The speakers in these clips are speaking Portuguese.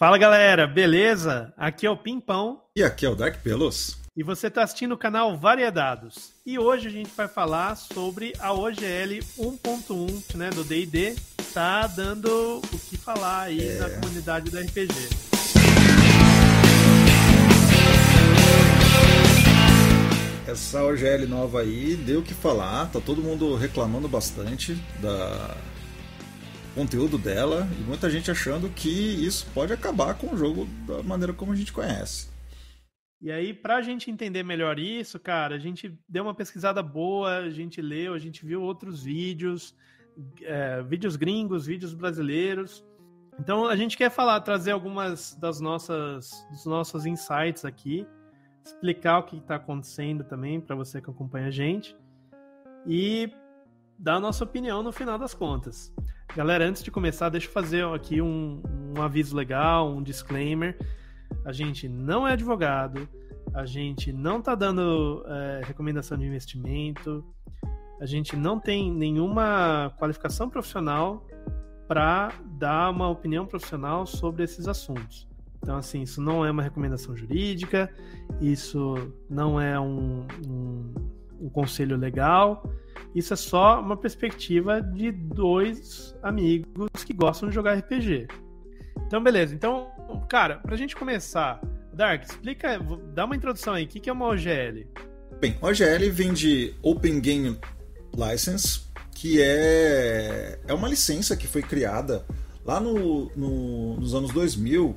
Fala galera, beleza? Aqui é o Pimpão. E aqui é o Dark Pelos. E você está assistindo o canal Variedades. E hoje a gente vai falar sobre a OGL 1.1 né, do D&D. Tá dando o que falar aí é. na comunidade do RPG. Essa OGL nova aí deu o que falar, tá todo mundo reclamando bastante da conteúdo dela e muita gente achando que isso pode acabar com o jogo da maneira como a gente conhece. E aí, pra gente entender melhor isso, cara, a gente deu uma pesquisada boa, a gente leu, a gente viu outros vídeos, é, vídeos gringos, vídeos brasileiros. Então a gente quer falar, trazer algumas das nossas, dos nossos insights aqui, explicar o que está acontecendo também para você que acompanha a gente e dar a nossa opinião no final das contas. Galera, antes de começar, deixa eu fazer aqui um, um aviso legal, um disclaimer. A gente não é advogado, a gente não está dando é, recomendação de investimento, a gente não tem nenhuma qualificação profissional para dar uma opinião profissional sobre esses assuntos. Então, assim, isso não é uma recomendação jurídica, isso não é um, um, um conselho legal, isso é só uma perspectiva de dois amigos que gostam de jogar RPG. Então, beleza. Então, cara, pra gente começar, Dark, explica, dá uma introdução aí. O que é uma OGL? Bem, OGL vem de Open Game License, que é, é uma licença que foi criada lá no, no, nos anos 2000,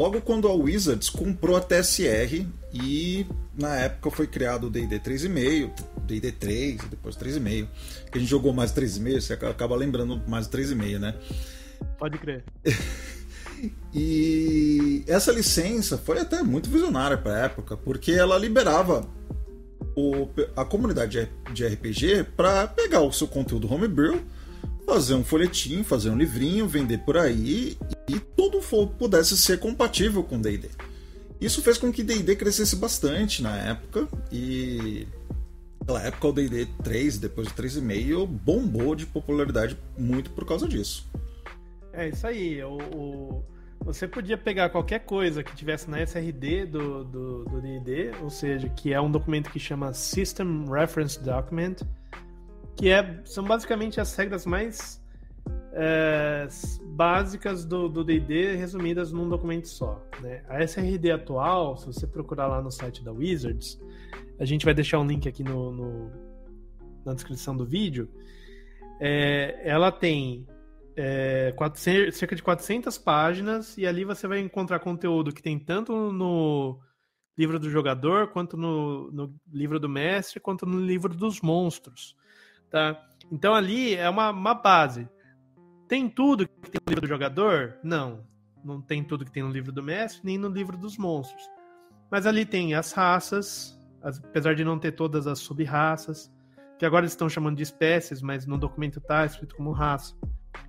logo quando a Wizards comprou a TSR e na época foi criado o D&D 3.5, D&D 3, depois 3,5. Que a gente jogou mais 3,5, você acaba lembrando mais 3,5, né? Pode crer. e essa licença foi até muito visionária para a época, porque ela liberava o, a comunidade de RPG para pegar o seu conteúdo homebrew, fazer um folhetim, fazer um livrinho, vender por aí e tudo for, pudesse ser compatível com D&D. Isso fez com que D&D crescesse bastante na época e Naquela época o D&D 3, depois do 3,5, bombou de popularidade muito por causa disso. É isso aí. O, o, você podia pegar qualquer coisa que tivesse na SRD do D&D, ou seja, que é um documento que chama System Reference Document, que é, são basicamente as regras mais é, básicas do D&D resumidas num documento só. Né? A SRD atual, se você procurar lá no site da Wizards, a gente vai deixar um link aqui no, no na descrição do vídeo. É, ela tem é, 400, cerca de 400 páginas e ali você vai encontrar conteúdo que tem tanto no livro do jogador, quanto no, no livro do mestre, quanto no livro dos monstros. Tá? Então ali é uma, uma base. Tem tudo que tem no livro do jogador? Não. Não tem tudo que tem no livro do mestre, nem no livro dos monstros. Mas ali tem as raças, apesar de não ter todas as sub-raças, que agora eles estão chamando de espécies, mas no documento está escrito como raça.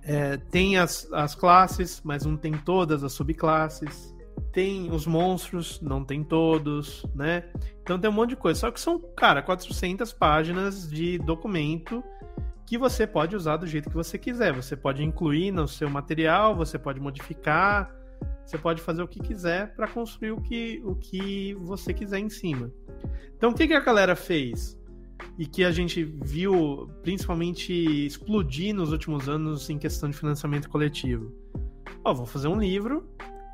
É, tem as, as classes, mas não tem todas as subclasses. Tem os monstros, não tem todos, né? Então tem um monte de coisa. Só que são, cara, 400 páginas de documento que você pode usar do jeito que você quiser. Você pode incluir no seu material, você pode modificar, você pode fazer o que quiser para construir o que, o que você quiser em cima. Então, o que, que a galera fez? E que a gente viu principalmente explodir nos últimos anos em questão de financiamento coletivo. Ó, oh, vou fazer um livro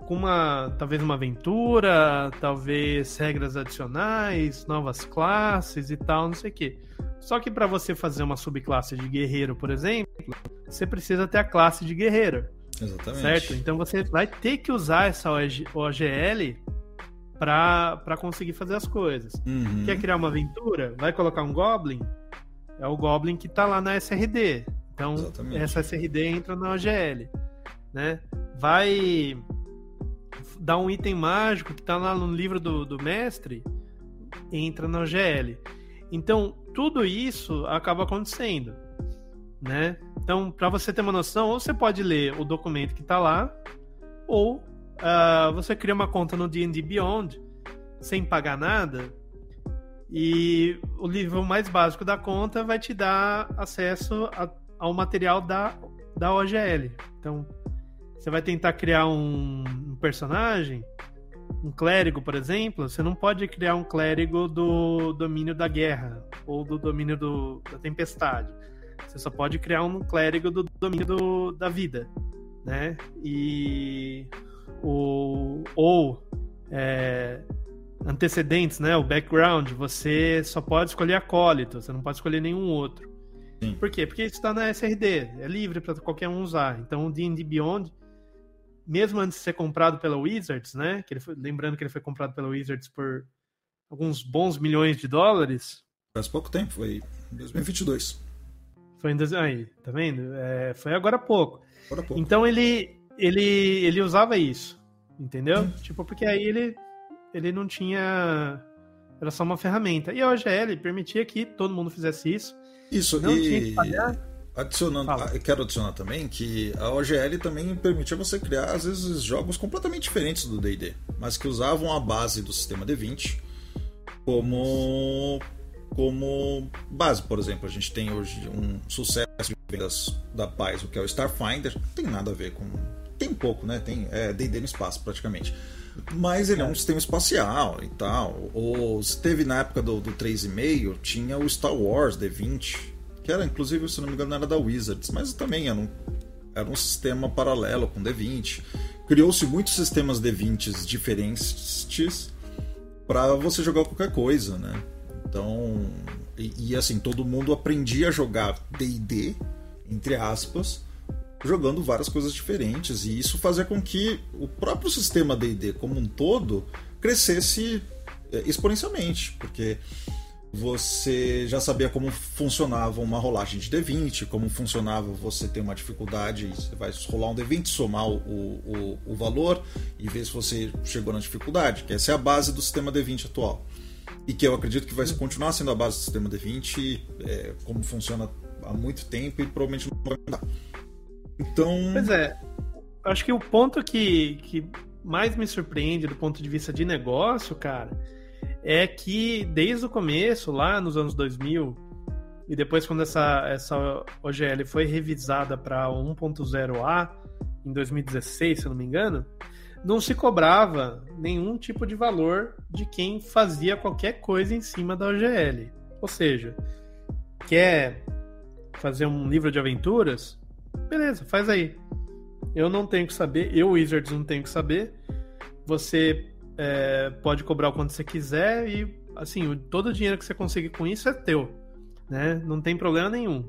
com uma talvez uma aventura, talvez regras adicionais, novas classes e tal, não sei o quê. Só que para você fazer uma subclasse de guerreiro, por exemplo, você precisa ter a classe de guerreiro. Exatamente. Certo? Então você vai ter que usar essa OGL para conseguir fazer as coisas. Uhum. Quer criar uma aventura? Vai colocar um Goblin? É o Goblin que está lá na SRD. Então, Exatamente. essa SRD entra na OGL. Né? Vai dar um item mágico que está lá no livro do, do mestre, entra na OGL. Então, tudo isso acaba acontecendo né? Então, para você ter uma noção, ou você pode ler o documento que está lá, ou uh, você cria uma conta no D&D Beyond sem pagar nada e o nível mais básico da conta vai te dar acesso a, ao material da, da OGL. Então, você vai tentar criar um personagem, um clérigo, por exemplo, você não pode criar um clérigo do domínio da guerra ou do domínio do, da tempestade. Você só pode criar um clérigo do domínio do, da vida, né? E o ou é, antecedentes, né? O background, você só pode escolher acólito, você não pode escolher nenhum outro. Sim. Por quê? Porque isso está na SRD, é livre para qualquer um usar. Então o D&D Beyond, mesmo antes de ser comprado pela Wizards, né? Que ele foi, lembrando que ele foi comprado pela Wizards por alguns bons milhões de dólares. Faz pouco tempo, foi em 2022. Foi em aí, tá vendo? É, foi agora há pouco. Agora pouco. Então ele ele ele usava isso, entendeu? Hum. Tipo porque aí ele ele não tinha era só uma ferramenta. E a OGL permitia que todo mundo fizesse isso isso, não e adicionando, eu quero adicionar também que a OGL também permitia você criar, às vezes, jogos completamente diferentes do DD, mas que usavam a base do sistema D20 como, como base. Por exemplo, a gente tem hoje um sucesso de vendas da Paz, o que é o Starfinder, não tem nada a ver com. Tem pouco, né? Tem é DD no espaço, praticamente. Mas ele é um sistema espacial e tal. Ou se teve na época do, do 3,5, tinha o Star Wars D20, que era, inclusive, se não me engano, era da Wizards, mas também era um, era um sistema paralelo com D20. Criou-se muitos sistemas D20s diferentes para você jogar qualquer coisa, né? Então, e, e assim, todo mundo aprendia a jogar D&D, entre aspas, jogando várias coisas diferentes e isso fazia com que o próprio sistema D&D como um todo crescesse é, exponencialmente, porque você já sabia como funcionava uma rolagem de D20, como funcionava você ter uma dificuldade, você vai rolar um D20, somar o, o, o valor e ver se você chegou na dificuldade, que essa é a base do sistema D20 atual. E que eu acredito que vai continuar sendo a base do sistema D20, é, como funciona há muito tempo e provavelmente não vai mudar. Então. Pois é. Acho que o ponto que, que mais me surpreende do ponto de vista de negócio, cara, é que desde o começo, lá nos anos 2000, e depois quando essa, essa OGL foi revisada para 1.0A em 2016, se eu não me engano, não se cobrava nenhum tipo de valor de quem fazia qualquer coisa em cima da OGL. Ou seja, quer fazer um livro de aventuras? Beleza, faz aí. Eu não tenho que saber, eu, Wizards, não tenho que saber. Você é, pode cobrar o quanto você quiser e, assim, todo o dinheiro que você conseguir com isso é teu. Né? Não tem problema nenhum.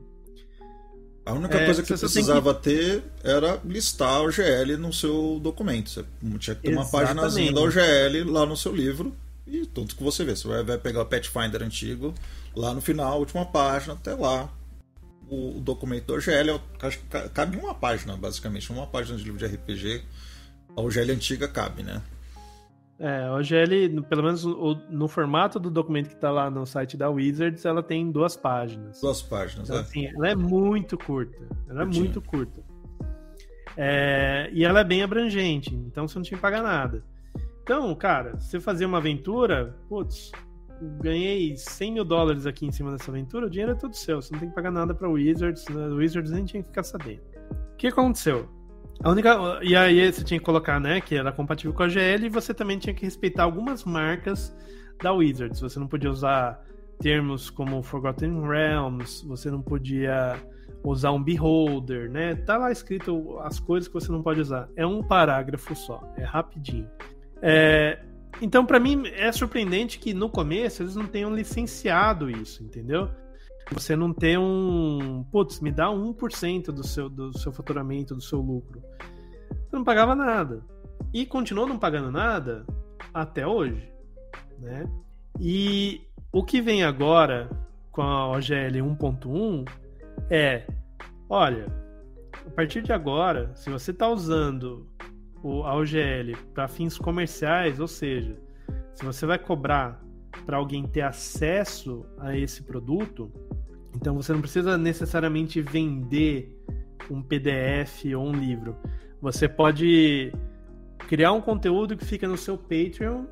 A única é, coisa que você precisava que... ter era listar a OGL no seu documento. Você tinha que ter uma paginazinha da OGL lá no seu livro e tudo que você vê. Você vai pegar o Pathfinder antigo, lá no final, última página, até lá o, documento da OGL, acho que cabe uma página, basicamente, uma página de livro de RPG. A OGL antiga cabe, né? É, a OGL, pelo menos no, no formato do documento que está lá no site da Wizards, ela tem duas páginas. Duas páginas, então, é. Assim, ela é muito curta. Ela é muito curta. É, e ela é bem abrangente, então você não tinha que pagar nada. Então, cara, se você fazer uma aventura, putz, ganhei 100 mil dólares aqui em cima dessa aventura, o dinheiro é todo seu. Você não tem que pagar nada pra Wizards. Né? Wizards nem tinha que ficar sabendo. O que aconteceu? A única. E aí você tinha que colocar, né, que era compatível com a GL e você também tinha que respeitar algumas marcas da Wizards. Você não podia usar termos como Forgotten Realms, você não podia usar um beholder, né? Tá lá escrito as coisas que você não pode usar. É um parágrafo só, é rapidinho. É, então, para mim, é surpreendente que no começo eles não tenham licenciado isso, entendeu? Você não tem um. Putz, me dá 1% do seu, do seu faturamento, do seu lucro. Você não pagava nada. E continuou não pagando nada até hoje. Né? E o que vem agora com a OGL 1.1 é: olha, a partir de agora, se você está usando a OGL para fins comerciais, ou seja, se você vai cobrar para alguém ter acesso a esse produto, então você não precisa necessariamente vender um PDF ou um livro. Você pode criar um conteúdo que fica no seu Patreon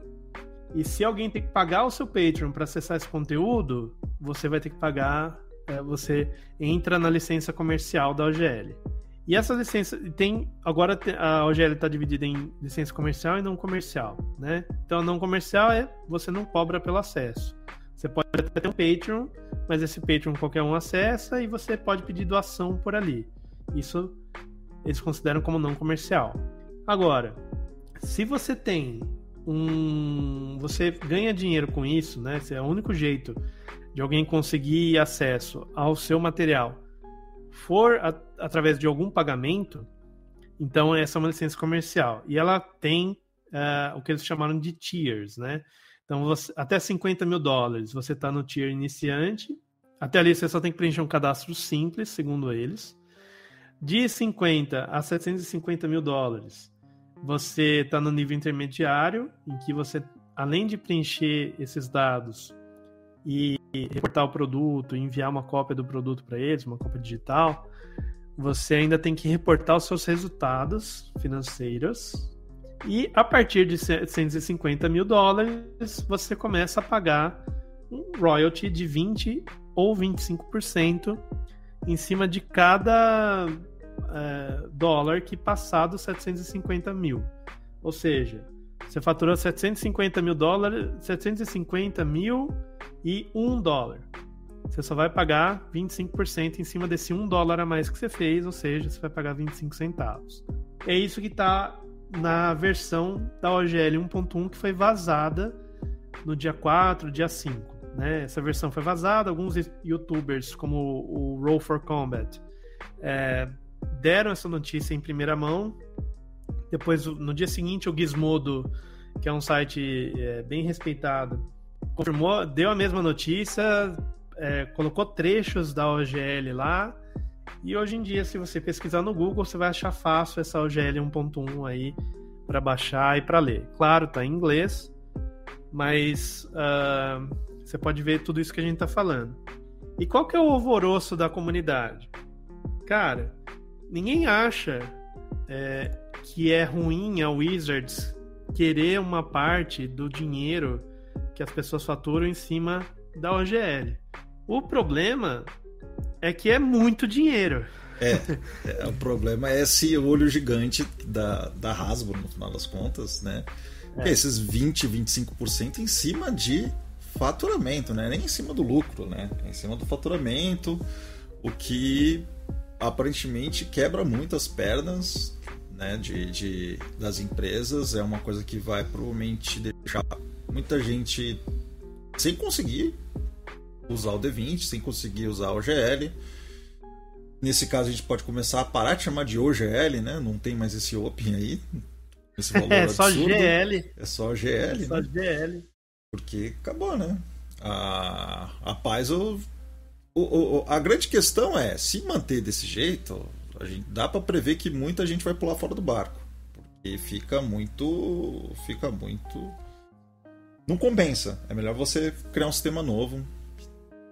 e se alguém tem que pagar o seu Patreon para acessar esse conteúdo, você vai ter que pagar. É, você entra na licença comercial da OGL. E essa licença tem agora a OGL está dividida em licença comercial e não comercial, né? Então, não comercial é você não cobra pelo acesso. Você pode até ter um Patreon, mas esse Patreon qualquer um acessa e você pode pedir doação por ali. Isso eles consideram como não comercial. Agora, se você tem um. Você ganha dinheiro com isso, né? Esse é o único jeito de alguém conseguir acesso ao seu material for a, através de algum pagamento, então essa é uma licença comercial. E ela tem uh, o que eles chamaram de tiers, né? Então, você, até 50 mil dólares você está no tier iniciante. Até ali você só tem que preencher um cadastro simples, segundo eles. De 50 a 750 mil dólares, você está no nível intermediário, em que você, além de preencher esses dados e reportar o produto, enviar uma cópia do produto para eles, uma cópia digital, você ainda tem que reportar os seus resultados financeiros. E a partir de 750 mil dólares, você começa a pagar um royalty de 20 ou 25% em cima de cada é, dólar que passar dos 750 mil. Ou seja, você faturou 750 mil dólares, 750 mil e 1 dólar. Você só vai pagar 25% em cima desse 1 dólar a mais que você fez, ou seja, você vai pagar 25 centavos. É isso que está na versão da OGL 1.1 que foi vazada no dia 4, dia 5. Né? Essa versão foi vazada, alguns youtubers, como o Roll for Combat, é, deram essa notícia em primeira mão. Depois, no dia seguinte, o Gizmodo, que é um site é, bem respeitado, confirmou, deu a mesma notícia, é, colocou trechos da OGL lá. E hoje em dia, se você pesquisar no Google, você vai achar fácil essa OGL 1.1 aí para baixar e para ler. Claro, tá em inglês, mas uh, você pode ver tudo isso que a gente tá falando. E qual que é o alvoroço da comunidade? Cara, ninguém acha é, que é ruim a Wizards querer uma parte do dinheiro que as pessoas faturam em cima da OGL. O problema é que é muito dinheiro. É, é, o problema é esse olho gigante da, da Hasbro, no final das contas, né? É. esses 20, 25% em cima de faturamento, né? Nem em cima do lucro, né? É em cima do faturamento, o que aparentemente quebra muitas pernas né, de, de, das empresas. É uma coisa que vai provavelmente deixar muita gente sem conseguir usar o D20, sem conseguir usar o OGL. Nesse caso, a gente pode começar a parar de chamar de OGL, né? Não tem mais esse Open aí. Esse valor é só GL. É só GL. É só né? GL. Porque acabou, né? A, a paz, o, o, o, a grande questão é: se manter desse jeito, a gente, dá para prever que muita gente vai pular fora do barco. Porque fica muito. Fica muito não compensa. É melhor você criar um sistema novo,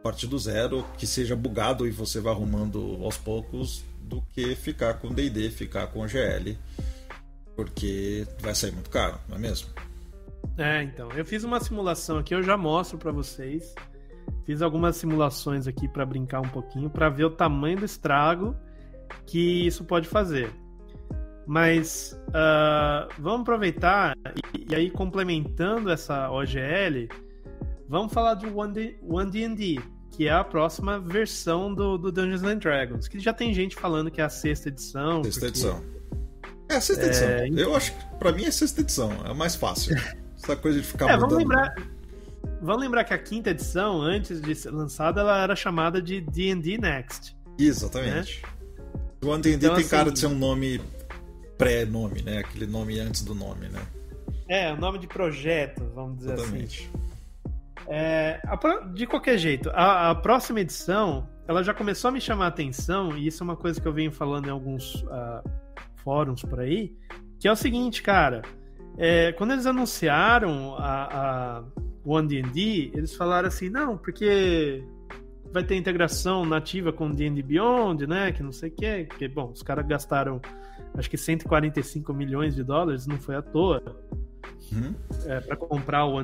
partir do zero, que seja bugado e você vai arrumando aos poucos, do que ficar com DD, ficar com GL. Porque vai sair muito caro, não é mesmo? É, então. Eu fiz uma simulação aqui, eu já mostro para vocês. Fiz algumas simulações aqui para brincar um pouquinho, para ver o tamanho do estrago que isso pode fazer. Mas uh, vamos aproveitar e, e, aí complementando essa OGL, vamos falar do One D&D, que é a próxima versão do, do, Dungeons and Dragons, que já tem gente falando que é a sexta edição. Sexta porque... edição. É a sexta é... edição. Eu acho que pra mim é sexta edição, é mais fácil. Essa coisa de ficar é, mudando. Vamos lembrar, vamos lembrar que a quinta edição, antes de ser lançada, ela era chamada de D&D Next. Exatamente. Né? O D&D então, tem assim, cara de ser um nome pré-nome, né? Aquele nome antes do nome, né? É, o nome de projeto, vamos dizer assim. Exatamente. assim. É, a, de qualquer jeito, a, a, próxima edição, ela já começou a me chamar a atenção, e isso é uma coisa que eu venho falando em alguns uh, fóruns por aí, que é o seguinte, cara. É, quando eles anunciaram a, a One D&D, eles falaram assim, não, porque vai ter integração nativa com D&D Beyond, né, que não sei o que, porque, bom, os caras gastaram acho que 145 milhões de dólares, não foi à toa, uhum. é, para comprar o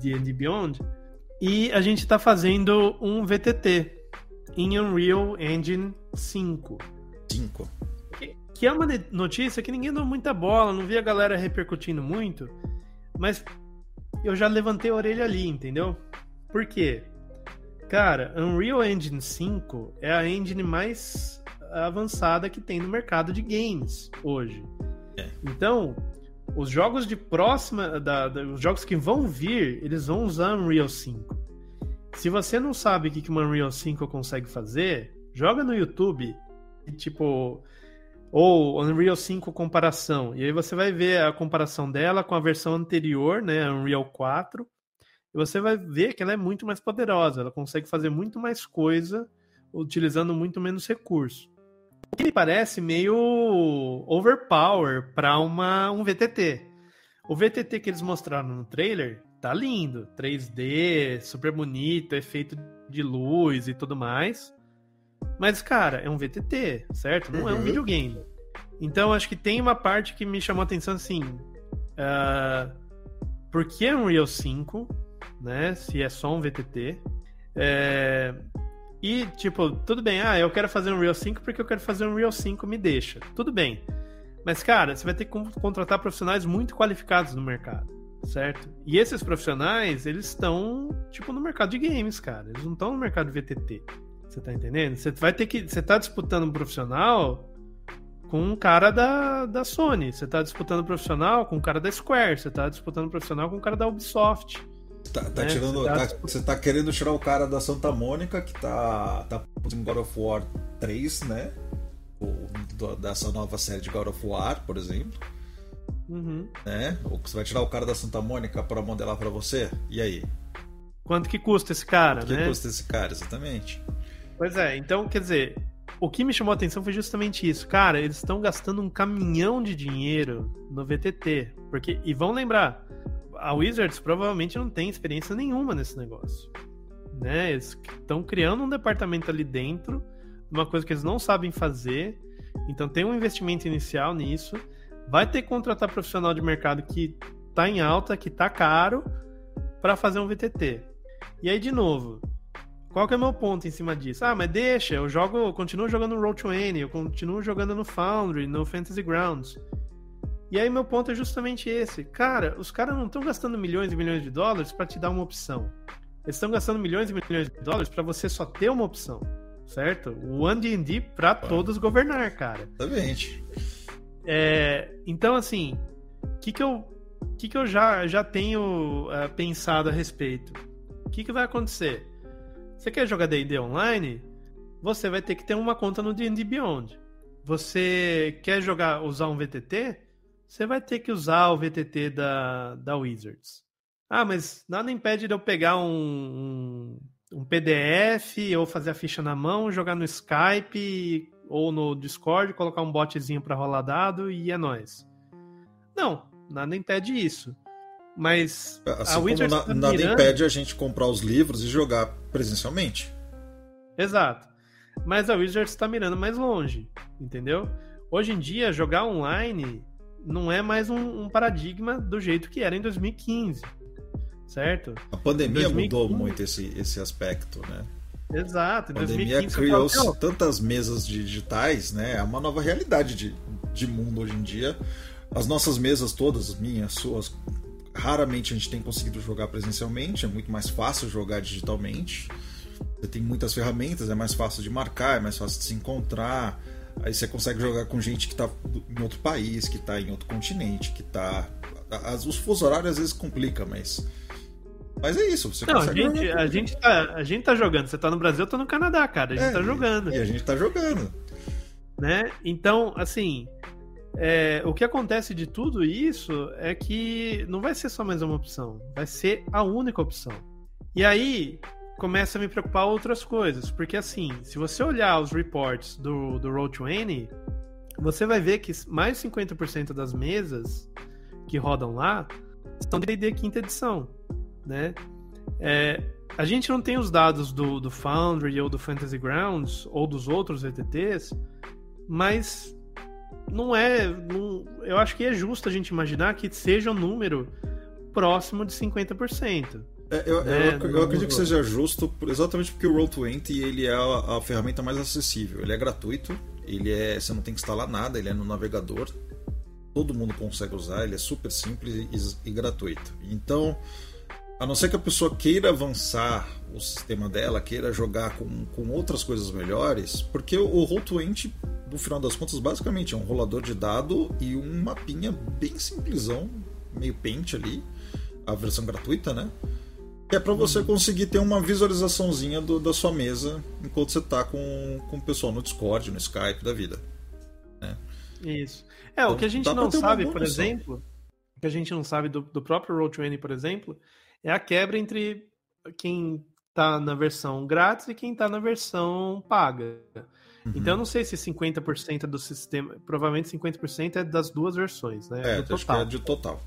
D&D Beyond. E a gente está fazendo um VTT em Unreal Engine 5. 5. que é uma notícia que ninguém deu muita bola, não vi a galera repercutindo muito, mas eu já levantei a orelha ali, entendeu? Por quê? Cara, Unreal Engine 5 é a engine mais avançada que tem no mercado de games hoje. É. Então, os jogos de próxima, da, da, os jogos que vão vir, eles vão usar Unreal 5. Se você não sabe o que, que uma Unreal 5 consegue fazer, joga no YouTube, tipo, ou Unreal 5 comparação, e aí você vai ver a comparação dela com a versão anterior, né, Unreal 4, e você vai ver que ela é muito mais poderosa, ela consegue fazer muito mais coisa utilizando muito menos recurso. Que me parece meio overpower para uma um VTT. O VTT que eles mostraram no trailer tá lindo, 3D, super bonito, efeito de luz e tudo mais. Mas, cara, é um VTT, certo? Não uhum. é um uhum. videogame. Então, acho que tem uma parte que me chamou a atenção assim. Uh, por que Unreal 5, né? Se é só um VTT. É, e, tipo, tudo bem, ah, eu quero fazer um Real 5 porque eu quero fazer um Real 5, me deixa. Tudo bem. Mas, cara, você vai ter que contratar profissionais muito qualificados no mercado, certo? E esses profissionais, eles estão, tipo, no mercado de games, cara. Eles não estão no mercado VTT. Você tá entendendo? Você vai ter que. Você tá disputando um profissional com um cara da, da Sony. Você tá disputando um profissional com um cara da Square. Você tá disputando um profissional com um cara da Ubisoft. Tá, tá né? tirando, você, tá... Tá, você tá querendo tirar o cara da Santa Mônica, que tá, tá em God of War 3, né? O, dessa nova série de God of War, por exemplo. Uhum. Né? Ou você vai tirar o cara da Santa Mônica para modelar para você? E aí? Quanto que custa esse cara, Quanto né? que custa esse cara, exatamente. Pois é, então, quer dizer, o que me chamou a atenção foi justamente isso. Cara, eles estão gastando um caminhão de dinheiro no VTT. Porque, e vão lembrar, a Wizards provavelmente não tem experiência nenhuma nesse negócio. Né? Eles estão criando um departamento ali dentro, uma coisa que eles não sabem fazer. Então tem um investimento inicial nisso. Vai ter que contratar profissional de mercado que está em alta, que está caro, para fazer um VTT. E aí, de novo, qual que é o meu ponto em cima disso? Ah, mas deixa, eu jogo, eu continuo jogando no Roll20, eu continuo jogando no Foundry, no Fantasy Grounds. E aí meu ponto é justamente esse. Cara, os caras não estão gastando milhões e milhões de dólares para te dar uma opção. Eles estão gastando milhões e milhões de dólares para você só ter uma opção, certo? O AD&D para todos governar, cara. Exatamente. É, então, assim, o que que eu, que que eu já, já tenho uh, pensado a respeito? O que que vai acontecer? Você quer jogar D&D online? Você vai ter que ter uma conta no D&D Beyond. Você quer jogar, usar um VTT? Você vai ter que usar o VTT da, da Wizards. Ah, mas nada impede de eu pegar um, um, um PDF ou fazer a ficha na mão, jogar no Skype ou no Discord, colocar um botzinho para rolar dado e é nóis. Não, nada impede isso. Mas assim a Wizards na, tá nada mirando... impede a gente comprar os livros e jogar presencialmente. Exato. Mas a Wizards está mirando mais longe, entendeu? Hoje em dia, jogar online não é mais um, um, paradigma do jeito que era em 2015, certo? A pandemia 2015... mudou muito esse, esse aspecto, né? Exato. A pandemia criou tantas mesas digitais, né? É uma nova realidade de, de mundo hoje em dia. As nossas mesas todas, minhas, suas, raramente a gente tem conseguido jogar presencialmente, é muito mais fácil jogar digitalmente. Você tem muitas ferramentas, é mais fácil de marcar, é mais fácil de se encontrar. Aí você consegue jogar com gente que está em outro país, que está em outro continente, que está. Os fusos horários às vezes complica, mas. Mas é isso, você Não, a gente, a, gente tá, a gente tá jogando. Você tá no Brasil, eu tô no Canadá, cara. A gente é, tá jogando. E a gente tá jogando. Né? Então, assim. É, o que acontece de tudo isso é que não vai ser só mais uma opção, vai ser a única opção. E aí, começa a me preocupar outras coisas. Porque assim, se você olhar os reports do, do Roll20, você vai ver que mais de 50% das mesas que rodam lá são D&D quinta edição, né? É, a gente não tem os dados do, do Foundry ou do Fantasy Grounds ou dos outros VTTs, mas não é. Não, eu acho que é justo a gente imaginar que seja um número próximo de 50%. É, eu, é, eu, eu, acredito que seja justo exatamente porque o Roll20 ele é a, a, ferramenta mais acessível. Ele é gratuito Ele é, você não tem que instalar nada, ele é no navegador. Todo mundo consegue usar, ele é super simples e, e gratuito. Então, a não ser que a pessoa queira avançar o sistema dela, queira jogar com, com outras coisas melhores, porque o Roll20, no final das contas, basicamente é um rolador de dado e um mapinha bem simplesão, meio pente ali, a versão gratuita, né? Que é para você conseguir ter uma visualizaçãozinha do, da sua mesa enquanto você tá com, com o pessoal no Discord, no Skype da vida. Né? Isso. É, então, o que a gente não sabe, por exemplo, o que a gente não sabe do, do próprio Roll20, por exemplo, é a quebra entre quem tá na versão grátis e quem tá na versão paga. Uhum. Então eu não sei se 50% do sistema, provavelmente 50% é das duas versões, né? É, acho que é de total.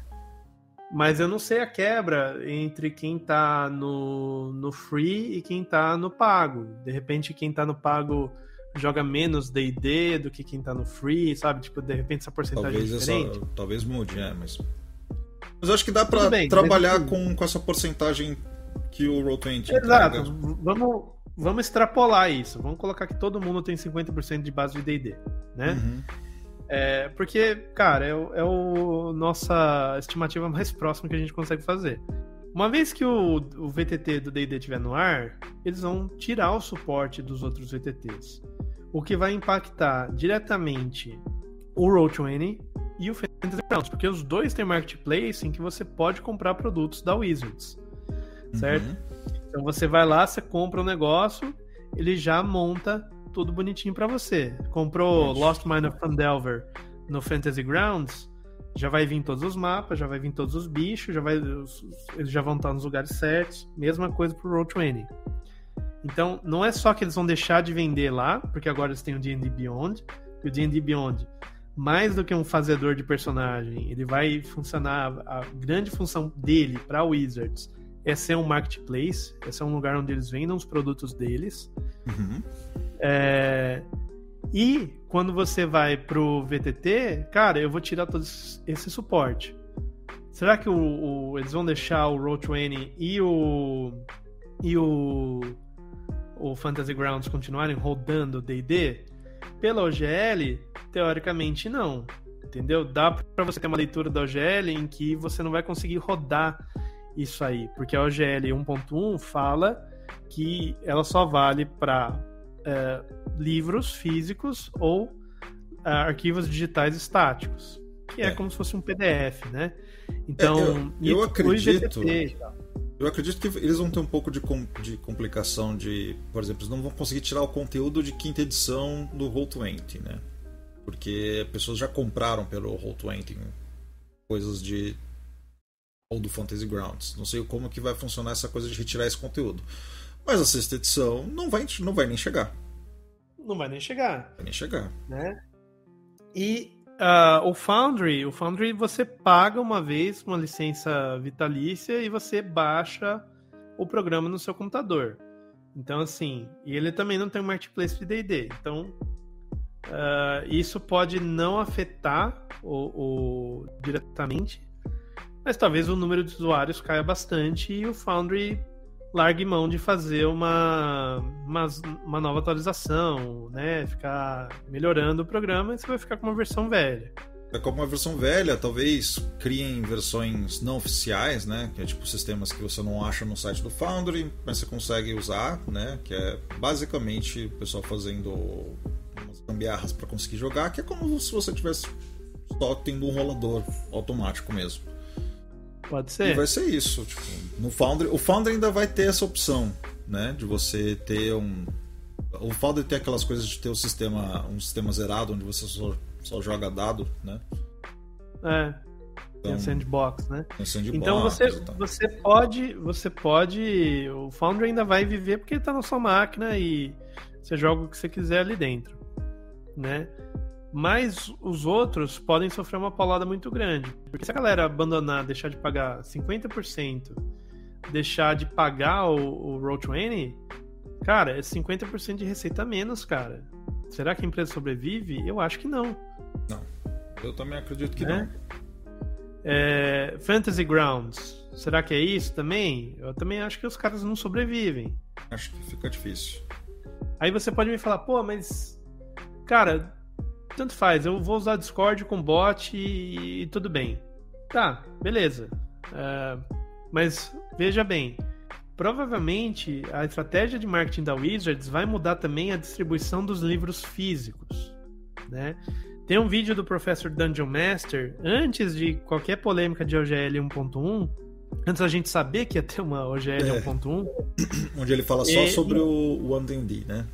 Mas eu não sei a quebra entre quem tá no, no free e quem tá no pago. De repente, quem tá no pago joga menos DD do que quem tá no free, sabe? Tipo, de repente essa porcentagem talvez é diferente. Essa, talvez mude, é, mas. Mas eu acho que dá pra bem, trabalhar mas... com, com essa porcentagem que o Roll20 Exato. Vamos, vamos extrapolar isso. Vamos colocar que todo mundo tem 50% de base de DD, né? Uhum. É, porque, cara, é, é o nossa estimativa mais próxima que a gente consegue fazer. Uma vez que o, o VTT do D&D estiver no ar, eles vão tirar o suporte dos outros VTTs. O que vai impactar diretamente o Roll20 e o Fantasy Grounds, porque os dois têm marketplace em que você pode comprar produtos da Wizards, certo? Uhum. Então você vai lá, você compra um negócio, ele já monta tudo bonitinho para você. Comprou Lost Mine of Fandelver no Fantasy Grounds, já vai vir todos os mapas, já vai vir todos os bichos, já vai, eles já vão estar nos lugares certos. Mesma coisa pro Roll20. Então, não é só que eles vão deixar de vender lá, porque agora eles têm o D&D Beyond, e o D&D Beyond, mais do que um fazedor de personagem, ele vai funcionar, a grande função dele para Wizards é ser um marketplace, é ser um lugar onde eles vendam os produtos deles. Uhum. É... E quando você vai pro VTT, cara, eu vou tirar todo esse suporte. Será que o, o eles vão deixar o Roll20 e o e o o Fantasy Grounds continuarem rodando D&D? Pela OGL, teoricamente não. Entendeu? Dá para você ter uma leitura da OGL em que você não vai conseguir rodar isso aí, porque a OGL 1.1 fala que ela só vale para é, livros físicos ou é, arquivos digitais estáticos, que é, é, como se fosse um PDF, né? Então, é, eu, eu acredito. Eu acredito que eles vão ter um pouco de, com, de complicação de, por exemplo, eles não vão conseguir tirar o conteúdo de quinta edição do Roll20, né? Porque pessoas já compraram pelo Roll20 coisas de do Fantasy Grounds. Não sei como que vai funcionar essa coisa de retirar esse conteúdo. Mas a sexta edição não vai, não vai nem chegar. Não vai nem chegar. Vai nem chegar. Né? E uh, o Foundry, o Foundry você paga uma vez uma licença vitalícia e você baixa o programa no seu computador. Então, assim, e ele também não tem um marketplace de D&D. Então, uh, isso pode não afetar o, o diretamente mas talvez o número de usuários caia bastante e o Foundry largue mão de fazer uma, uma, uma nova atualização, né? Ficar melhorando o programa e você vai ficar com uma versão velha. É como uma versão velha, talvez criem versões não oficiais, né? Que é tipo sistemas que você não acha no site do Foundry, mas você consegue usar, né? Que é basicamente o pessoal fazendo umas gambiarras para conseguir jogar, que é como se você tivesse só tendo um rolador automático mesmo. Pode ser. E vai ser isso. Tipo, no Foundry, o Foundry ainda vai ter essa opção, né? De você ter um. O Foundry tem aquelas coisas de ter um sistema, um sistema zerado, onde você só, só joga dado, né? É. Então, tem um sandbox, né? Tem sandbox, então você, você pode. Você pode. O Foundry ainda vai viver porque ele tá na sua máquina e você joga o que você quiser ali dentro. Né? Mas os outros podem sofrer uma paulada muito grande. Porque se a galera abandonar, deixar de pagar 50%, deixar de pagar o, o Roll20, cara, é 50% de receita menos, cara. Será que a empresa sobrevive? Eu acho que não. Não. Eu também acredito que né? não. É, Fantasy Grounds, será que é isso também? Eu também acho que os caras não sobrevivem. Acho que fica difícil. Aí você pode me falar, pô, mas cara, tanto faz, eu vou usar Discord com bot e, e tudo bem. Tá, beleza. Uh, mas veja bem, provavelmente a estratégia de marketing da Wizards vai mudar também a distribuição dos livros físicos, né? Tem um vídeo do Professor Dungeon Master antes de qualquer polêmica de OGL 1.1, antes da gente saber que ia ter uma OGL é. 1.1, onde ele fala só e... sobre o One D&D, né?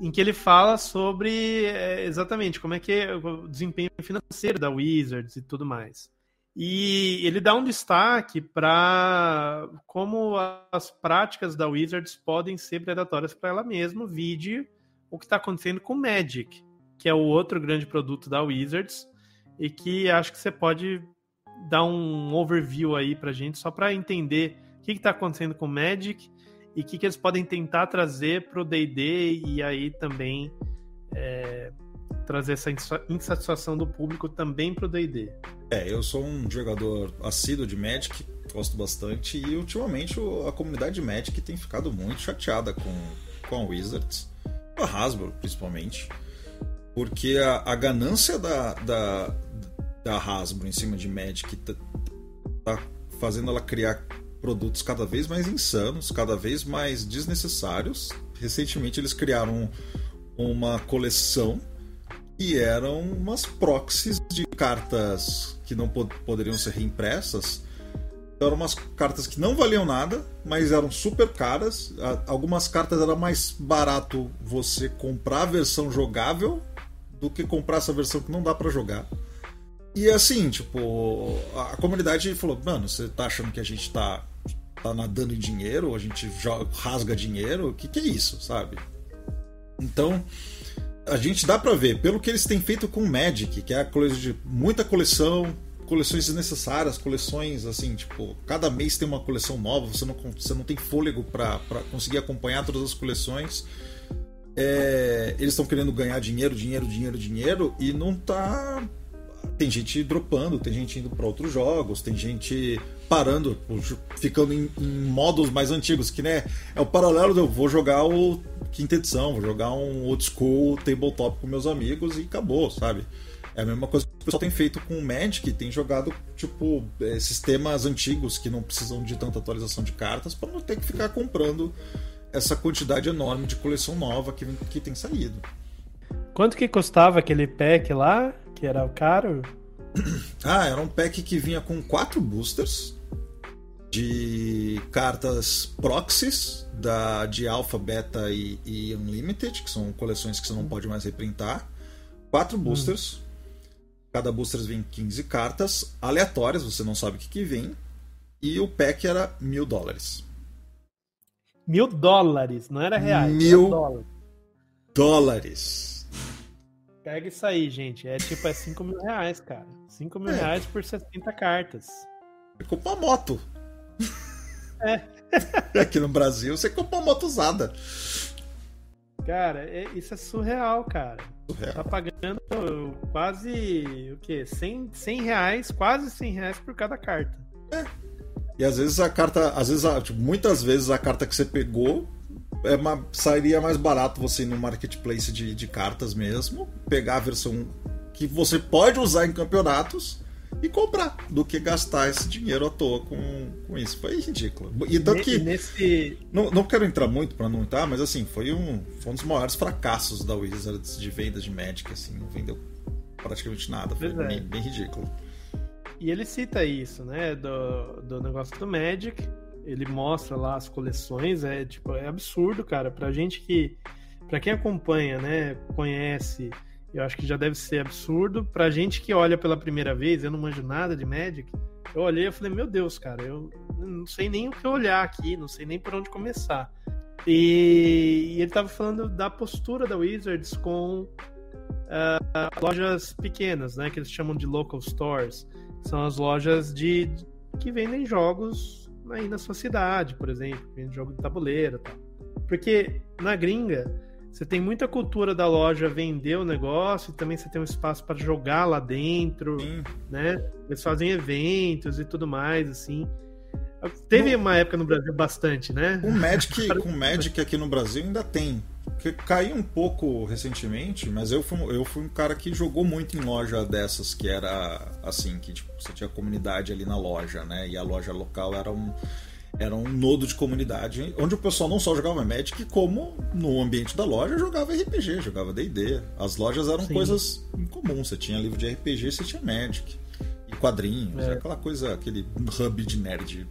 Em que ele fala sobre é, exatamente como é que é o desempenho financeiro da Wizards e tudo mais. E ele dá um destaque para como as práticas da Wizards podem ser predatórias para ela mesma, vide o que está acontecendo com Magic, que é o outro grande produto da Wizards, e que acho que você pode dar um overview aí para gente, só para entender o que está acontecendo com Magic e o que, que eles podem tentar trazer para o D&D e aí também é, trazer essa insatisfação do público também para o D&D. É, eu sou um jogador assíduo de Magic, gosto bastante, e ultimamente a comunidade de Magic tem ficado muito chateada com, com a Wizards, com a Hasbro principalmente, porque a, a ganância da, da, da Hasbro em cima de Magic tá, tá fazendo ela criar produtos cada vez mais insanos, cada vez mais desnecessários. Recentemente eles criaram uma coleção e eram umas proxies de cartas que não pod poderiam ser reimpressas. Eram umas cartas que não valiam nada, mas eram super caras. Algumas cartas era mais barato você comprar a versão jogável do que comprar essa versão que não dá para jogar. E assim, tipo, a comunidade falou: mano, você tá achando que a gente tá, tá nadando em dinheiro? A gente joga, rasga dinheiro? O que, que é isso, sabe? Então, a gente dá para ver, pelo que eles têm feito com Magic, que é a coisa de muita coleção, coleções desnecessárias, coleções assim, tipo, cada mês tem uma coleção nova, você não, você não tem fôlego para conseguir acompanhar todas as coleções. É, eles estão querendo ganhar dinheiro, dinheiro, dinheiro, dinheiro e não tá. Tem gente dropando, tem gente indo para outros jogos, tem gente parando, ficando em, em, modos mais antigos, que né, é o paralelo de eu vou jogar o quinta edição, vou jogar um old school tabletop com meus amigos e acabou, sabe? É a mesma coisa que o pessoal tem feito com o Magic, tem jogado, tipo, é, sistemas antigos que não precisam de tanta atualização de cartas para não ter que ficar comprando essa quantidade enorme de coleção nova que, que tem saído. Quanto que custava aquele pack lá, que era caro? Ah, era um pack que vinha com quatro boosters, de cartas proxies da, de Alpha, Beta e, e, Unlimited, que são coleções que você não pode mais reprintar. Quatro boosters. Hum. Cada booster vem 15 cartas aleatórias, você não sabe o que, que vem. E o pack era mil dólares. Mil dólares, não era reais. Mil dólares. dólares. Pega isso aí, gente. É tipo, é 5 mil reais, cara. 5 mil é. reais por 70 cartas. É compra uma moto. É. Aqui no Brasil você compra uma moto usada. Cara, é, isso é surreal, cara. Surreal. Tá pagando quase o quê? 100, 100 reais, quase 100 reais por cada carta. É. E às vezes a carta, às vezes, tipo, muitas vezes a carta que você pegou é uma, sairia mais barato você ir no marketplace de, de cartas mesmo, pegar a versão que você pode usar em campeonatos e comprar do que gastar esse dinheiro à toa com, com isso. Foi ridículo. E tanto que. Nesse... Não, não quero entrar muito para não entrar, mas assim, foi um, foi um dos maiores fracassos da Wizards de venda de Magic, assim, não vendeu praticamente nada. Foi é. bem, bem, ridículo. E ele cita isso, né? Do, do negócio do Magic. Ele mostra lá as coleções, é tipo, é absurdo, cara. Pra gente que. Pra quem acompanha, né, conhece eu acho que já deve ser absurdo. Pra gente que olha pela primeira vez, eu não manjo nada de Magic, eu olhei e falei, meu Deus, cara, eu não sei nem o que olhar aqui, não sei nem por onde começar. E, e ele tava falando da postura da Wizards com uh, lojas pequenas, né? Que eles chamam de local stores. São as lojas de, de que vendem jogos aí na sua cidade, por exemplo, vendem jogo de tabuleiro tal. Porque na gringa, você tem muita cultura da loja vender o negócio e também você tem um espaço para jogar lá dentro, Sim. né? Eles fazem eventos e tudo mais, assim. Teve no... uma época no Brasil bastante, né? Com Magic, com Magic aqui no Brasil ainda tem caiu um pouco recentemente, mas eu fui, eu fui um cara que jogou muito em loja dessas, que era assim, que tipo, você tinha comunidade ali na loja, né? E a loja local era um, era um nodo de comunidade onde o pessoal não só jogava Magic, como no ambiente da loja jogava RPG, jogava D&D. As lojas eram Sim. coisas incomuns, você tinha livro de RPG, você tinha Magic e quadrinhos, é. aquela coisa, aquele hub de nerd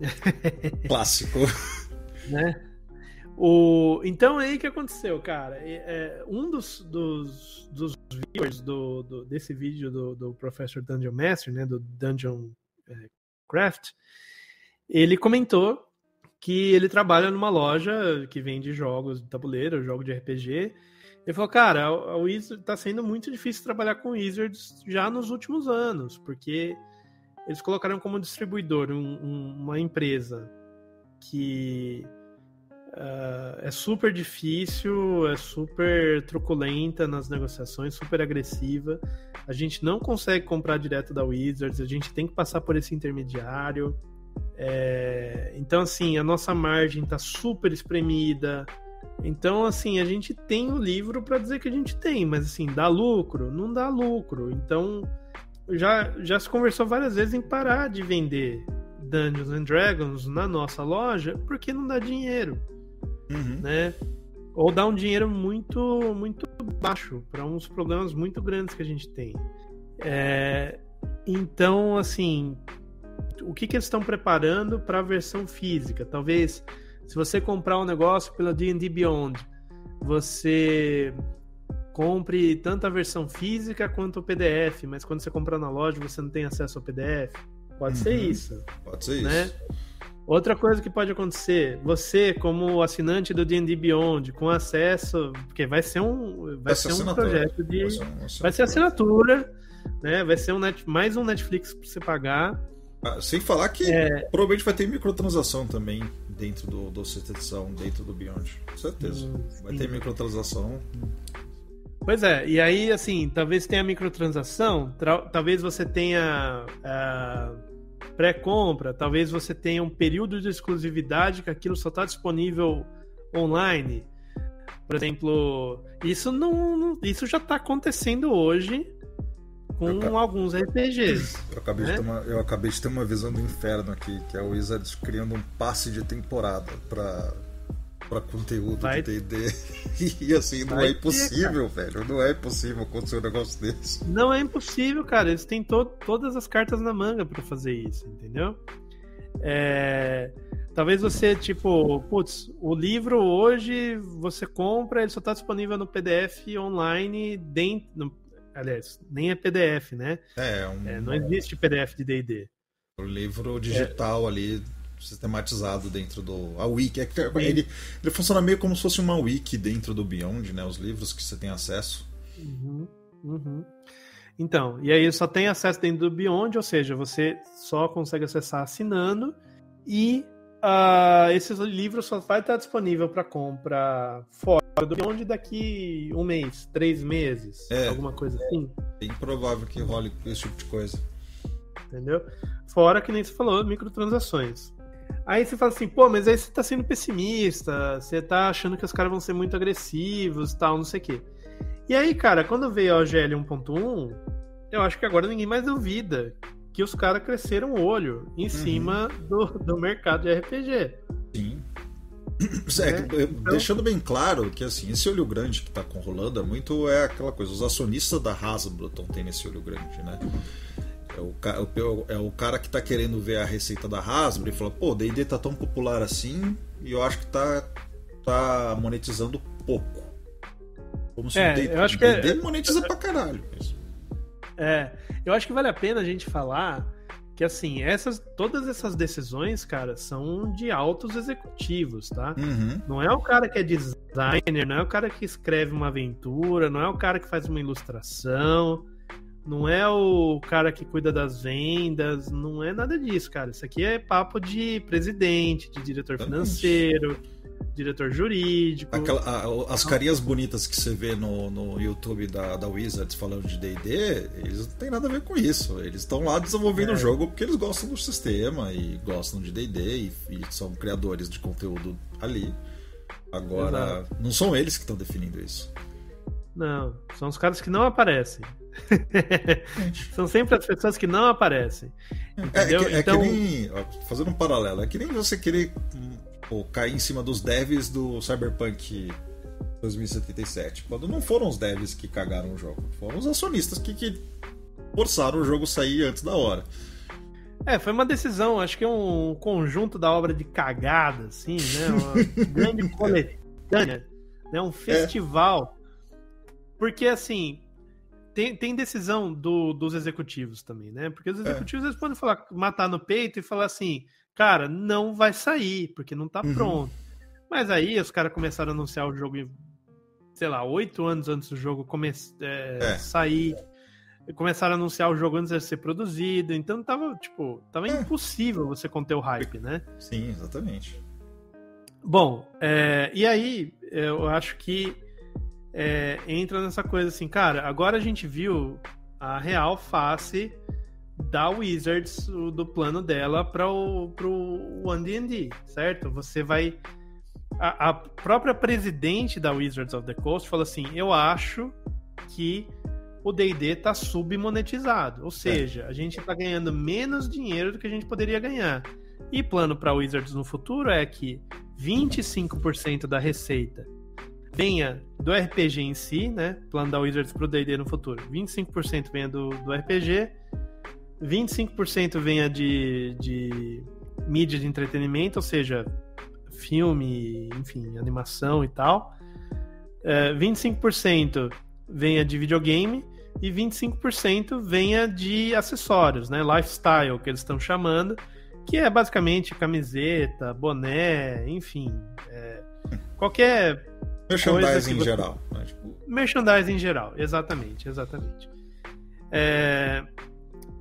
clássico. Né? O... Então aí que aconteceu, cara. É, um dos, dos, dos viewers do, do, desse vídeo do, do Professor Dungeon Master, né, do Dungeon é, Craft, ele comentou que ele trabalha numa loja que vende jogos de tabuleiro, jogo de RPG. Ele falou, cara, a Wizard tá sendo muito difícil trabalhar com Wizards já nos últimos anos, porque eles colocaram como distribuidor um, um, uma empresa que uh, é super difícil, é super truculenta nas negociações, super agressiva. A gente não consegue comprar direto da Wizards, a gente tem que passar por esse intermediário. É, então, assim, a nossa margem está super espremida. Então, assim, a gente tem o livro para dizer que a gente tem, mas assim, dá lucro? Não dá lucro. Então, já, já se conversou várias vezes em parar de vender Dungeons and Dragons na nossa loja porque não dá dinheiro, uhum. né? Ou dá um dinheiro muito muito baixo para uns problemas muito grandes que a gente tem. É, então, assim, o que, que eles estão preparando para a versão física? Talvez, se você comprar um negócio pela D&D Beyond, você compre tanto a versão física quanto o PDF, mas quando você comprar na loja você não tem acesso ao PDF. Pode uhum. ser isso. Pode ser né? isso. Outra coisa que pode acontecer, você como assinante do D&D Beyond, com acesso, porque vai ser um, vai, ser, um projeto de, vai ser, um, vai ser assinatura, né? Vai ser um net, mais um Netflix para você pagar ah, sem falar que é... provavelmente vai ter microtransação também dentro do, do sexta edição, dentro do Beyond. Com certeza. Hum, vai ter microtransação. Pois é, e aí, assim, talvez tenha microtransação, talvez você tenha uh, pré-compra, talvez você tenha um período de exclusividade que aquilo só está disponível online. Por exemplo, isso não, não isso já está acontecendo hoje com eu, alguns RPGs. Eu acabei, né? de ter uma, eu acabei de ter uma visão do inferno aqui, que é o Wizards criando um passe de temporada para para conteúdo Vai... de D&D. E assim, não Vai é impossível, ter, velho. Não é impossível acontecer um negócio desse. Não é impossível, cara. Eles têm to todas as cartas na manga para fazer isso, entendeu? É... Talvez você, tipo, putz, o livro hoje você compra, ele só está disponível no PDF online dentro, Aliás, nem é PDF, né? É, um... é não existe PDF de D&D. O livro digital ali sistematizado dentro do a wiki é ele, ele funciona meio como se fosse uma wiki dentro do Beyond né os livros que você tem acesso uhum, uhum. então e aí só tem acesso dentro do Beyond ou seja você só consegue acessar assinando e uh, esse livro só vai estar disponível para compra fora do Beyond daqui um mês, três meses, é, alguma coisa assim. É improvável que role esse tipo de coisa. Entendeu? Fora que nem você falou, microtransações. Aí você fala assim, pô, mas aí você tá sendo pessimista, você tá achando que os caras vão ser muito agressivos e tal, não sei o quê. E aí, cara, quando veio a OGL 1.1, eu acho que agora ninguém mais duvida que os caras cresceram o olho em uhum. cima do, do mercado de RPG. Sim. É, é, então... Deixando bem claro que assim, esse olho grande que está rolando é muito é aquela coisa, os acionistas da Hasbro estão tendo esse olho grande, né? É o, é o cara que está querendo ver a receita da Hasbro e fala, pô, D&D tá tão popular assim e eu acho que tá, tá monetizando pouco. Como se é, o D&D, eu acho que D&D é... monetiza pra caralho. É, eu acho que vale a pena a gente falar que assim, essas, todas essas decisões, cara, são de altos executivos, tá? Uhum. Não é o cara que é designer, não é o cara que escreve uma aventura, não é o cara que faz uma ilustração, não é o cara que cuida das vendas, não é nada disso, cara. Isso aqui é papo de presidente, de diretor financeiro diretor jurídico. Aquela, a, as carinhas bonitas que você vê no, no YouTube da, da Wizards falando de DD, eles não tem nada a ver com isso. Eles estão lá desenvolvendo o é. jogo porque eles gostam do sistema e gostam de DD e, e, são criadores de conteúdo ali. Agora, Exato. não são eles que estão definindo isso. Não, são os caras que não aparecem. são sempre as pessoas que não aparecem. Entendeu? É, é, que, então... é que nem. Ó, fazendo um paralelo, é que nem você querer pô, cair em cima dos devs do Cyberpunk 2077. Quando não foram os devs que cagaram o jogo, foram os acionistas que, que forçaram o jogo sair antes da hora. É, foi uma decisão, acho que é um conjunto da obra de cagada, assim, né? Uma grande coletânea, né? Um festival. É. Porque, assim, tem, tem decisão do, dos executivos também, né? Porque os é. executivos é. eles podem falar, matar no peito e falar assim, cara, não vai sair, porque não tá uhum. pronto. Mas aí os caras começaram a anunciar o jogo, sei lá, oito anos antes do jogo come é, é. sair começaram a anunciar o jogo antes de ser produzido, então tava, tipo, tava é. impossível você conter o hype, né? Sim, exatamente. Bom, é, e aí eu acho que é, entra nessa coisa assim, cara, agora a gente viu a real face da Wizards, do plano dela para o pro One D&D, certo? Você vai... A, a própria presidente da Wizards of the Coast falou assim, eu acho que o D&D está submonetizado, ou seja, é. a gente está ganhando menos dinheiro do que a gente poderia ganhar. E plano para Wizards no futuro é que 25% da receita venha do RPG em si, né? Plano da Wizards para o D&D no futuro. 25% venha do, do RPG, 25% venha de, de mídia de entretenimento, ou seja, filme, enfim, animação e tal. É, 25% venha de videogame e 25% venha de acessórios, né? Lifestyle, que eles estão chamando, que é basicamente camiseta, boné, enfim. É, qualquer. Merchandising em geral. Né? Tipo... Merchandising em geral, exatamente, exatamente. É,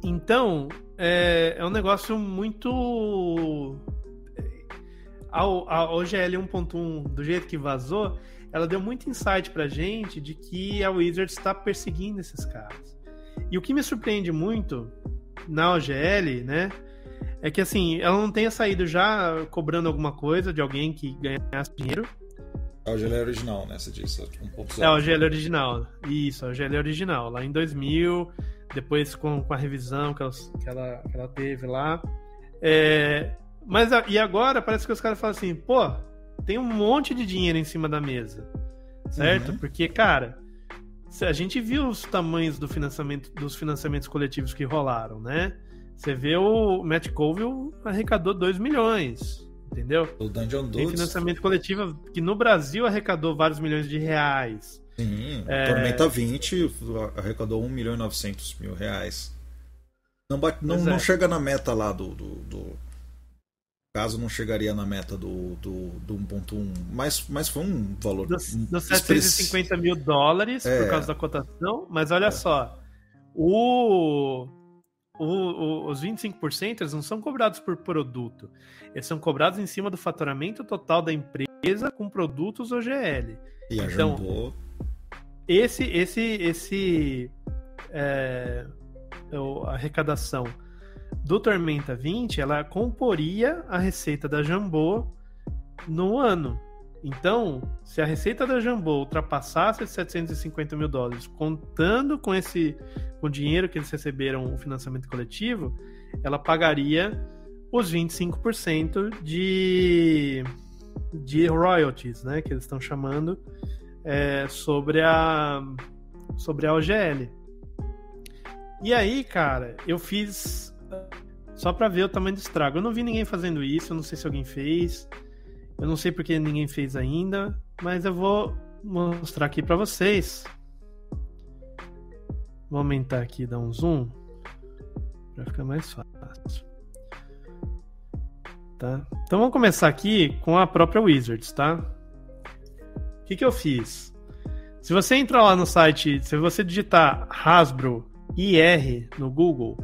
então, é, é um negócio muito. Ao, ao OGL 1.1, do jeito que vazou, ela deu muito insight pra gente de que a Wizards está perseguindo esses caras. E o que me surpreende muito na OGL, né, é que assim, ela não tenha saído já cobrando alguma coisa de alguém que ganhasse dinheiro. A OGL é original, né? Você disse. Um é, a OGL é original. Isso, a OGL é original. Lá em 2000, depois com, com a revisão que ela, que ela, que ela teve lá. É, mas e agora parece que os caras falam assim, pô, tem um monte de dinheiro em cima da mesa. Certo? Uhum. Porque, cara, a gente viu os tamanhos do financiamento, dos financiamentos coletivos que rolaram, né? Você vê o Matt Colville arrecadou 2 milhões, entendeu? O Dungeon Dudes. Tem financiamento coletivo que no Brasil arrecadou vários milhões de reais. Sim, é... Tormenta 20 arrecadou 1 milhão e 900 mil reais. Não, bate, não, é. não chega na meta lá do, do, do caso não chegaria na meta do, do, do 1.1, mas, mas foi um valor. Dos, dos 750 mil dólares é. por causa da cotação, mas olha é. só, o, o, o, os 25% eles não são cobrados por produto, eles são cobrados em cima do faturamento total da empresa com produtos OGL. E então, Jambô... esse, esse, esse é, a arrecadação do Tormenta 20, ela comporia a receita da Jambô no ano. Então, se a receita da Jambô ultrapassasse 750 mil dólares, contando com esse com o dinheiro que eles receberam o financiamento coletivo, ela pagaria os 25% de, de royalties, né, que eles estão chamando, é, sobre a sobre a OGL. E aí, cara, eu fiz só para ver o tamanho do estrago. Eu não vi ninguém fazendo isso, eu não sei se alguém fez. Eu não sei porque ninguém fez ainda, mas eu vou mostrar aqui para vocês. Vou aumentar aqui, dar um zoom para ficar mais fácil. Tá? Então vamos começar aqui com a própria Wizards, tá? O que, que eu fiz? Se você entrar lá no site, se você digitar Hasbro IR no Google,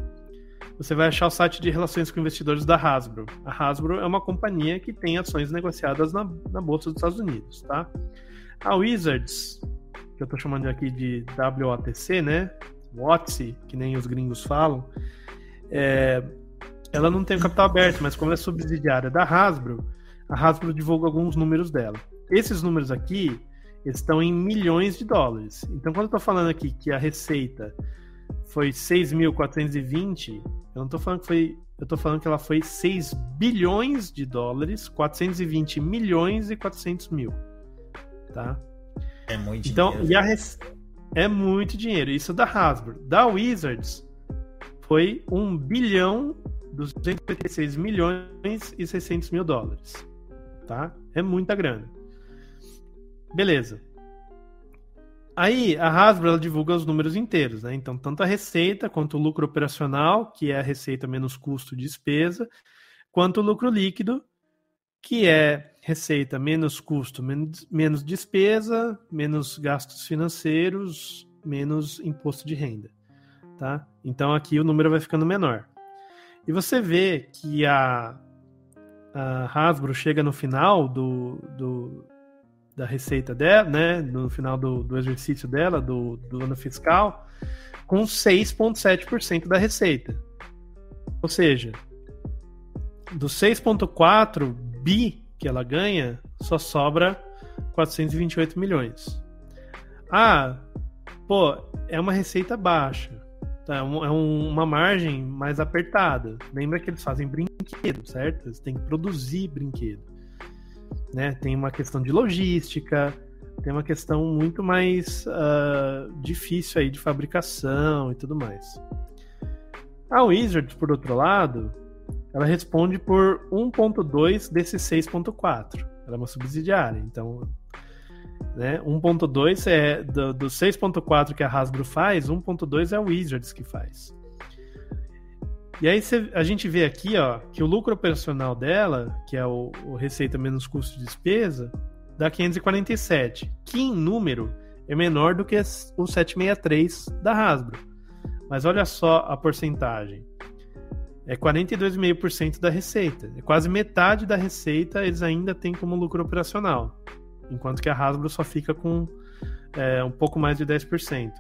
você vai achar o site de relações com investidores da Hasbro. A Hasbro é uma companhia que tem ações negociadas na, na Bolsa dos Estados Unidos, tá? A Wizards, que eu estou chamando aqui de WOTC, né? WOTC, que nem os gringos falam, é, ela não tem capital aberto, mas como é subsidiária da Hasbro, a Hasbro divulga alguns números dela. esses números aqui estão em milhões de dólares. Então, quando eu estou falando aqui que a receita foi 6.420, eu não estou falando que foi. Eu estou falando que ela foi 6 bilhões de dólares, 420 milhões e 400 mil. Tá? É muito então, dinheiro. E a rece... É muito dinheiro. Isso da Hasbro. Da Wizards foi 1 bilhão 286 milhões e 600 mil dólares. Tá? É muita grana. Beleza. Aí a Hasbro divulga os números inteiros, né? Então, tanto a receita quanto o lucro operacional, que é a receita menos custo de despesa, quanto o lucro líquido, que é receita menos custo, menos, menos despesa, menos gastos financeiros, menos imposto de renda, tá? Então aqui o número vai ficando menor. E você vê que a, a Hasbro chega no final do, do da receita dela, né, no final do, do exercício dela, do, do ano fiscal, com 6,7% da receita. Ou seja, dos 6,4 bi que ela ganha, só sobra 428 milhões. Ah, pô, é uma receita baixa. Tá? É, um, é uma margem mais apertada. Lembra que eles fazem brinquedo, certo? Eles têm que produzir brinquedo. Né? Tem uma questão de logística, tem uma questão muito mais uh, difícil aí de fabricação e tudo mais. A Wizards, por outro lado, ela responde por 1.2 desses 6.4. Ela é uma subsidiária, então né, 1.2 é do, do 6.4 que a Hasbro faz, 1.2 é a Wizards que faz. E aí cê, a gente vê aqui ó, que o lucro operacional dela, que é o, o receita menos custo de despesa, dá 547, que em número é menor do que o 763 da Hasbro. Mas olha só a porcentagem é 42,5% da receita. É quase metade da receita eles ainda têm como lucro operacional, enquanto que a Hasbro só fica com é, um pouco mais de 10%.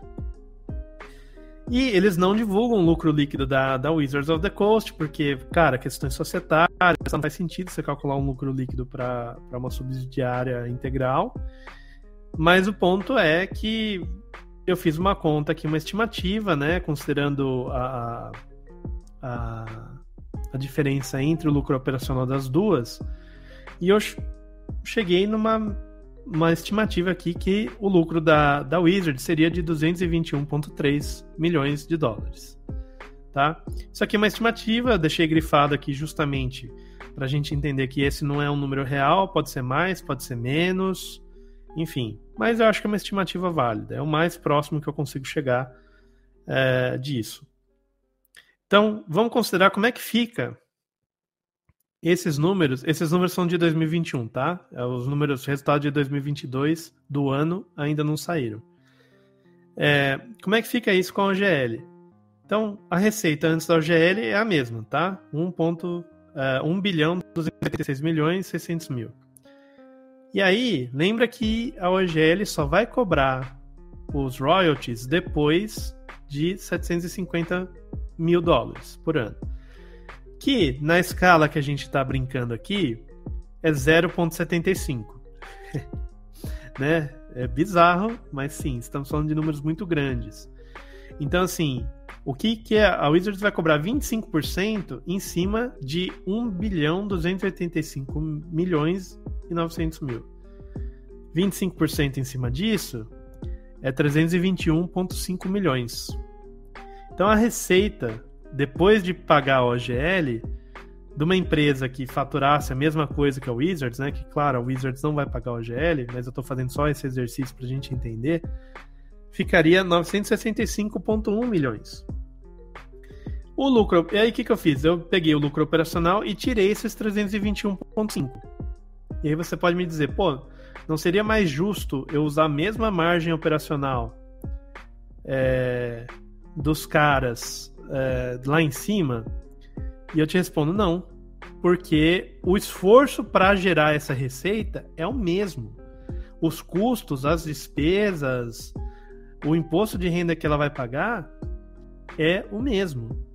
E eles não divulgam o lucro líquido da, da Wizards of the Coast, porque, cara, questões societárias, não faz sentido você calcular um lucro líquido para uma subsidiária integral. Mas o ponto é que eu fiz uma conta aqui, uma estimativa, né, considerando a, a, a diferença entre o lucro operacional das duas. E eu cheguei numa uma estimativa aqui que o lucro da, da Wizard seria de 221,3 milhões de dólares. Tá? Isso aqui é uma estimativa, deixei grifado aqui justamente para a gente entender que esse não é um número real, pode ser mais, pode ser menos, enfim. Mas eu acho que é uma estimativa válida, é o mais próximo que eu consigo chegar é, disso. Então, vamos considerar como é que fica esses números. Esses números são de 2021, tá? É, os números, resultados de 2022 do ano ainda não saíram. É, como é que fica isso com a OGL? Então, a receita antes da OGL é a mesma, tá? 1, ponto, é, 1 bilhão 286 milhões 600 mil. E aí, lembra que a OGL só vai cobrar os royalties depois de 750 mil dólares por ano. Que na escala que a gente está brincando aqui é 0,75. né? É bizarro, mas sim, estamos falando de números muito grandes. Então, assim, o que, que é? A Wizards vai cobrar 25% em cima de 1 bilhão 285 milhões e 900 mil. 25% em cima disso é 321,5 milhões. Então a receita, depois de pagar a OGL, de uma empresa que faturasse a mesma coisa que a Wizards, né? Que claro, a Wizards não vai pagar a OGL, mas eu estou fazendo só esse exercício para a gente entender, ficaria 965,1 milhões. O lucro, e aí o que, que eu fiz? Eu peguei o lucro operacional e tirei esses 321,5. E aí você pode me dizer, pô, não seria mais justo eu usar a mesma margem operacional é, dos caras é, lá em cima? E eu te respondo não, porque o esforço para gerar essa receita é o mesmo. Os custos, as despesas, o imposto de renda que ela vai pagar é o mesmo.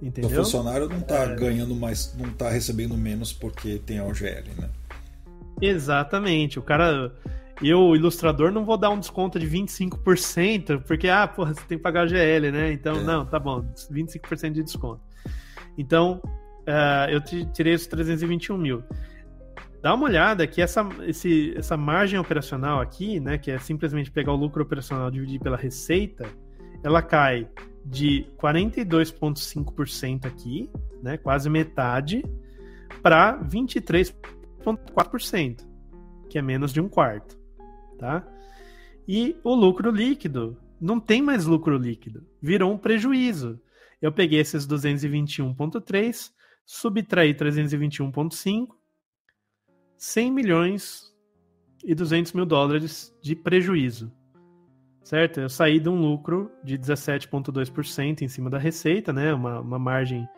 Entendeu? O funcionário não está é... ganhando mais, não está recebendo menos porque tem a OGL, né? Exatamente. O cara. Eu, ilustrador, não vou dar um desconto de 25%, porque, ah, porra, você tem que pagar o GL, né? Então, é. não, tá bom, 25% de desconto. Então, uh, eu tirei os 321 mil. Dá uma olhada que essa, esse, essa margem operacional aqui, né, que é simplesmente pegar o lucro operacional e dividir pela receita, ela cai de 42,5% aqui, né, quase metade, para 23,4%, que é menos de um quarto, tá? E o lucro líquido, não tem mais lucro líquido, virou um prejuízo. Eu peguei esses 221,3, subtraí 321,5, 100 milhões e 200 mil dólares de prejuízo certo? Eu saí de um lucro de 17,2% em cima da receita, né? Uma, uma margem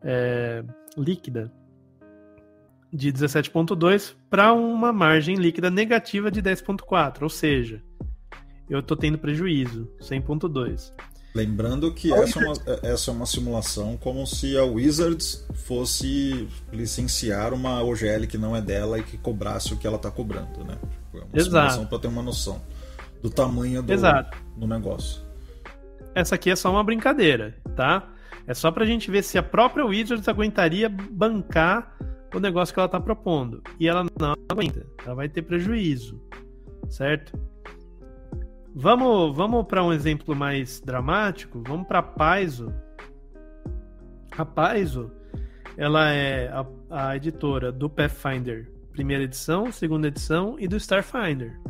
é, líquida de 17,2% para uma margem líquida negativa de 10,4%. Ou seja, eu estou tendo prejuízo, 100,2%. Lembrando que essa é, uma, essa é uma simulação como se a Wizards fosse licenciar uma OGL que não é dela e que cobrasse o que ela está cobrando, né? É uma Exato. simulação para ter uma noção do tamanho do, Exato. do negócio. Essa aqui é só uma brincadeira, tá? É só pra gente ver se a própria Wizards aguentaria bancar o negócio que ela tá propondo. E ela não aguenta. Ela vai ter prejuízo, certo? Vamos, vamos para um exemplo mais dramático. Vamos para Paizo. A Paizo, ela é a, a editora do Pathfinder primeira edição, segunda edição e do Starfinder.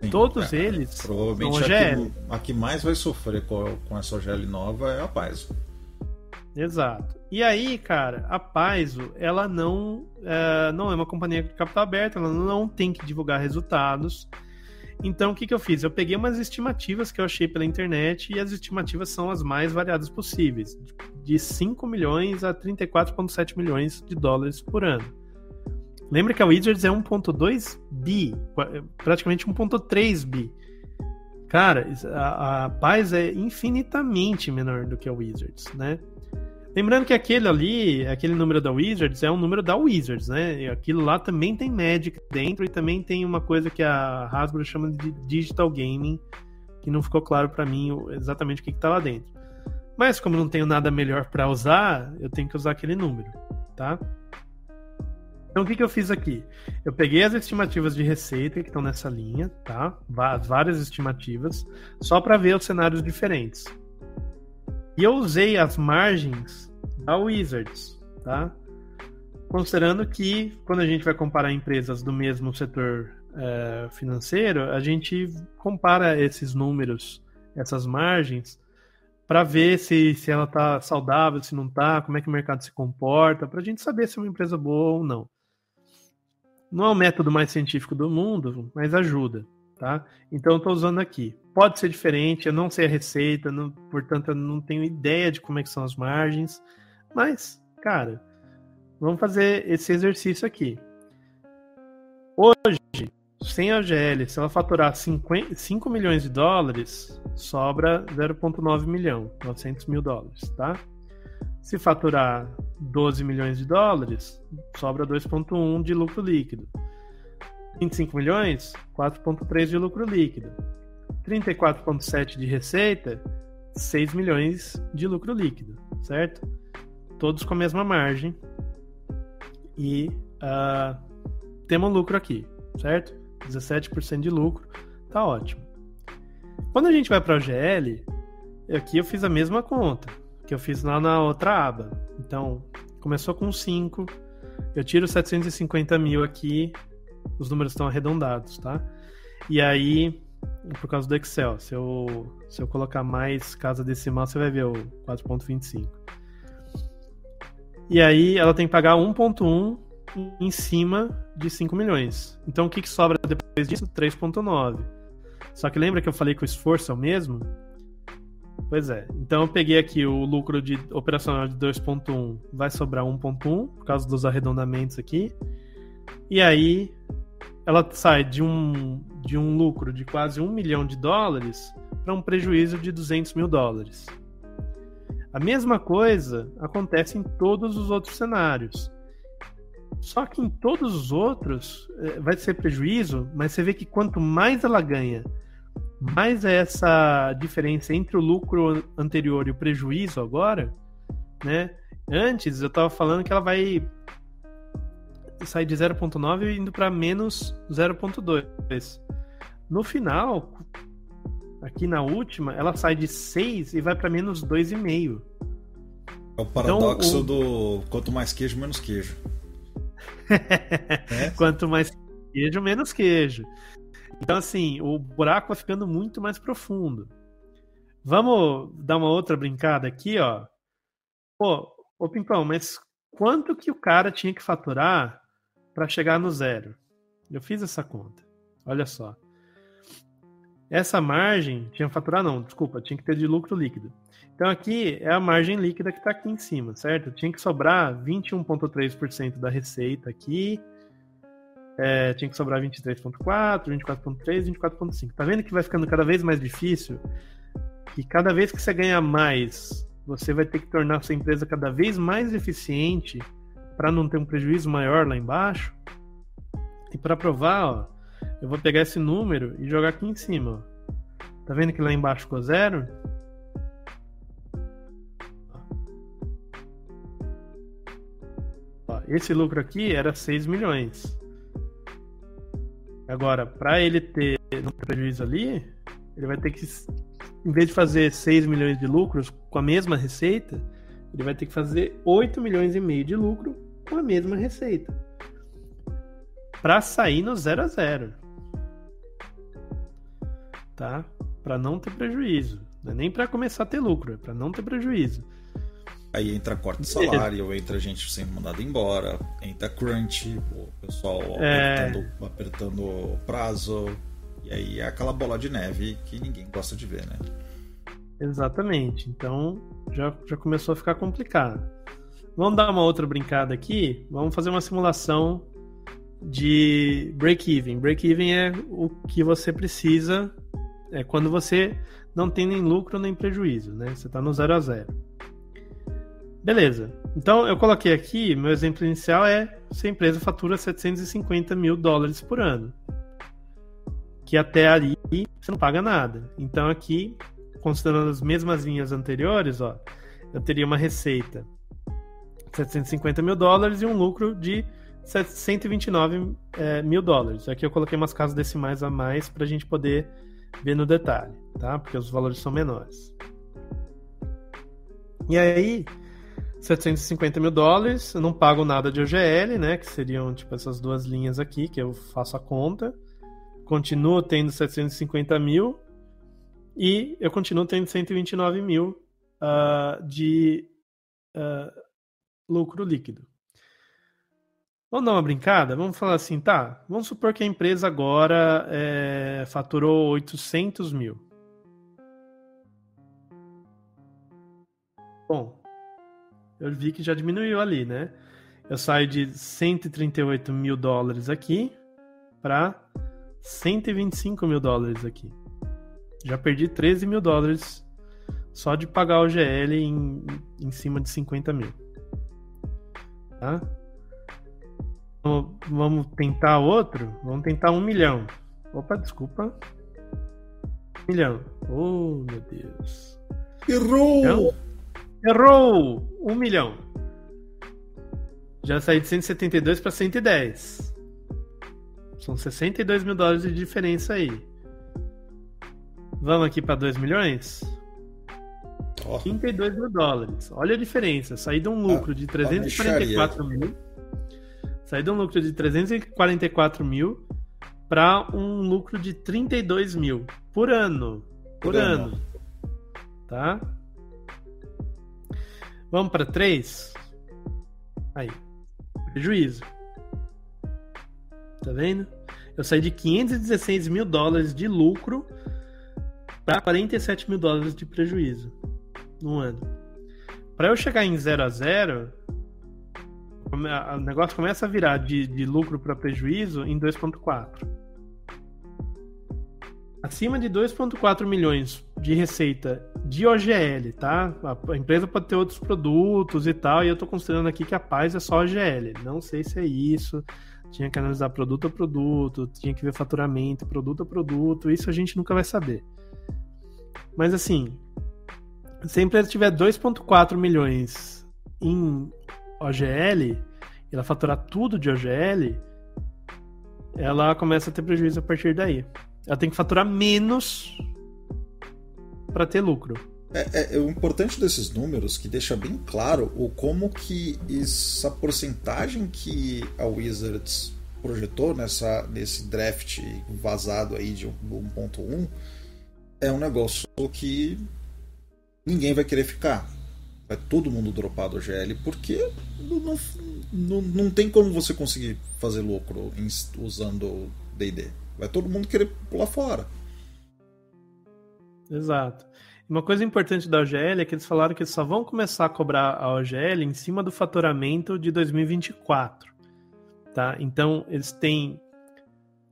Sim, Todos eles provavelmente são OGL. A que, a que mais vai sofrer com, com essa OGL nova é a Paizo. Exato. E aí, cara, a Paizo, ela não é, não é uma companhia de capital aberto, ela não tem que divulgar resultados. Então, o que, que eu fiz? Eu peguei umas estimativas que eu achei pela internet e as estimativas são as mais variadas possíveis, de 5 milhões a 34,7 milhões de dólares por ano. Lembra que a Wizards é 1.2 bi, praticamente 1.3 bi. Cara, a, a é infinitamente menor do que a Wizards, né? Lembrando que aquele ali, aquele número da Wizards, é um número da Wizards, né? E aquilo lá também tem Magic dentro e também tem uma coisa que a Hasbro chama de Digital Gaming, que não ficou claro para mim exatamente o que, que tá lá dentro. Mas como não tenho nada melhor para usar, eu tenho que usar aquele número, tá? Então, o que, que eu fiz aqui? Eu peguei as estimativas de receita que estão nessa linha, tá? Várias estimativas, só para ver os cenários diferentes. E eu usei as margens da Wizards, tá? Considerando que quando a gente vai comparar empresas do mesmo setor é, financeiro, a gente compara esses números, essas margens, para ver se, se ela está saudável, se não está, como é que o mercado se comporta, para a gente saber se é uma empresa boa ou não. Não é o método mais científico do mundo, mas ajuda, tá? Então eu estou usando aqui. Pode ser diferente, eu não sei a receita, não, portanto eu não tenho ideia de como é que são as margens, mas, cara, vamos fazer esse exercício aqui. Hoje, sem a GL, se ela faturar 50, 5 milhões de dólares, sobra 0,9 milhão, 900 mil dólares, tá? Se faturar 12 milhões de dólares, sobra 2,1 de lucro líquido. 25 milhões, 4,3 de lucro líquido. 34,7 de receita, 6 milhões de lucro líquido, certo? Todos com a mesma margem. E uh, temos lucro aqui, certo? 17% de lucro, tá ótimo. Quando a gente vai para o GL, aqui eu fiz a mesma conta que eu fiz lá na outra aba. Então, começou com 5, eu tiro 750 mil aqui, os números estão arredondados, tá? E aí, por causa do Excel, se eu, se eu colocar mais casa decimal, você vai ver o 4.25. E aí, ela tem que pagar 1.1 em cima de 5 milhões. Então, o que, que sobra depois disso? 3.9. Só que lembra que eu falei que o esforço é o mesmo? Pois é. Então eu peguei aqui o lucro de operacional de 2.1, vai sobrar 1.1 por causa dos arredondamentos aqui. E aí ela sai de um, de um lucro de quase 1 milhão de dólares para um prejuízo de 200 mil dólares. A mesma coisa acontece em todos os outros cenários. Só que em todos os outros é, vai ser prejuízo, mas você vê que quanto mais ela ganha, mais é essa diferença entre o lucro anterior e o prejuízo agora, né? Antes eu estava falando que ela vai sair de 0.9 indo para menos 0.2. No final, aqui na última, ela sai de 6 e vai para menos 2,5. É o paradoxo então, o... do quanto mais queijo, menos queijo. é? Quanto mais queijo, menos queijo. Então, assim, o buraco vai ficando muito mais profundo. Vamos dar uma outra brincada aqui, ó. Pô, ô Pimpão, mas quanto que o cara tinha que faturar para chegar no zero? Eu fiz essa conta. Olha só. Essa margem tinha faturar, não, desculpa, tinha que ter de lucro líquido. Então aqui é a margem líquida que está aqui em cima, certo? Tinha que sobrar 21,3% da receita aqui. É, tinha que sobrar 23,4%, 24,3%, 24,5%. Tá vendo que vai ficando cada vez mais difícil? Que cada vez que você ganha mais, você vai ter que tornar sua empresa cada vez mais eficiente para não ter um prejuízo maior lá embaixo. E para provar, ó, eu vou pegar esse número e jogar aqui em cima. Ó. Tá vendo que lá embaixo ficou zero? Ó, esse lucro aqui era 6 milhões. Agora, para ele ter um prejuízo ali, ele vai ter que, em vez de fazer 6 milhões de lucros com a mesma receita, ele vai ter que fazer 8 milhões e meio de lucro com a mesma receita. Para sair no 0 a 0 tá? Para não ter prejuízo. Não é nem para começar a ter lucro, é para não ter prejuízo. Aí entra corte de salário, entra gente sendo mandada embora, entra crunch, o pessoal é... apertando, apertando prazo. E aí é aquela bola de neve que ninguém gosta de ver, né? Exatamente. Então já, já começou a ficar complicado. Vamos dar uma outra brincada aqui. Vamos fazer uma simulação de break-even. Break-even é o que você precisa é quando você não tem nem lucro nem prejuízo, né? Você está no zero a zero. Beleza. Então eu coloquei aqui, meu exemplo inicial é se a empresa fatura 750 mil dólares por ano. Que até ali você não paga nada. Então aqui, considerando as mesmas linhas anteriores, ó, eu teria uma receita 750 mil dólares e um lucro de 129 é, mil dólares. Aqui eu coloquei umas casas decimais a mais para a gente poder ver no detalhe, tá? Porque os valores são menores. E aí, 750 mil dólares, eu não pago nada de OGL, né? Que seriam tipo essas duas linhas aqui, que eu faço a conta. Continuo tendo 750 mil e eu continuo tendo 129 mil uh, de uh, lucro líquido. Vamos dar uma brincada? Vamos falar assim, tá? Vamos supor que a empresa agora é, faturou 800 mil. Bom, eu vi que já diminuiu ali, né? Eu saio de 138 mil dólares aqui para 125 mil dólares aqui. Já perdi 13 mil dólares só de pagar o GL em, em cima de 50 mil. Tá? Vamos tentar outro? Vamos tentar um milhão. Opa, desculpa. Um milhão. Oh, meu Deus. Errou! Errou! Errou! Um milhão. Já saí de 172 para 110. São 62 mil dólares de diferença aí. Vamos aqui para 2 milhões? Oh. 32 mil dólares. Olha a diferença. Saí de um lucro de 344 mil Saí de um lucro de 344 mil para um lucro de 32 mil por ano. Por, por ano. ano. Tá? Vamos para 3? Aí. Prejuízo. Tá vendo? Eu saí de 516 mil dólares de lucro para 47 mil dólares de prejuízo no ano. Para eu chegar em 0 a 0, o negócio começa a virar de, de lucro para prejuízo em 2,4. acima de 2,4 milhões de receita de OGL, tá? A empresa pode ter outros produtos e tal, e eu tô considerando aqui que a paz é só OGL. Não sei se é isso. Tinha que analisar produto a produto, tinha que ver faturamento, produto a produto, isso a gente nunca vai saber. Mas assim, se a empresa tiver 2,4 milhões em OGL, e ela faturar tudo de OGL, ela começa a ter prejuízo a partir daí. Ela tem que faturar menos para ter lucro. É, é, é, o importante desses números que deixa bem claro o como que essa porcentagem que a Wizards projetou nessa, nesse draft vazado aí de 1.1 é um negócio que ninguém vai querer ficar. Vai todo mundo dropar do GL porque não, não, não tem como você conseguir fazer lucro usando DD. Vai todo mundo querer pular fora. Exato. Uma coisa importante da OGL é que eles falaram que eles só vão começar a cobrar a OGL em cima do faturamento de 2024. Tá? Então, eles têm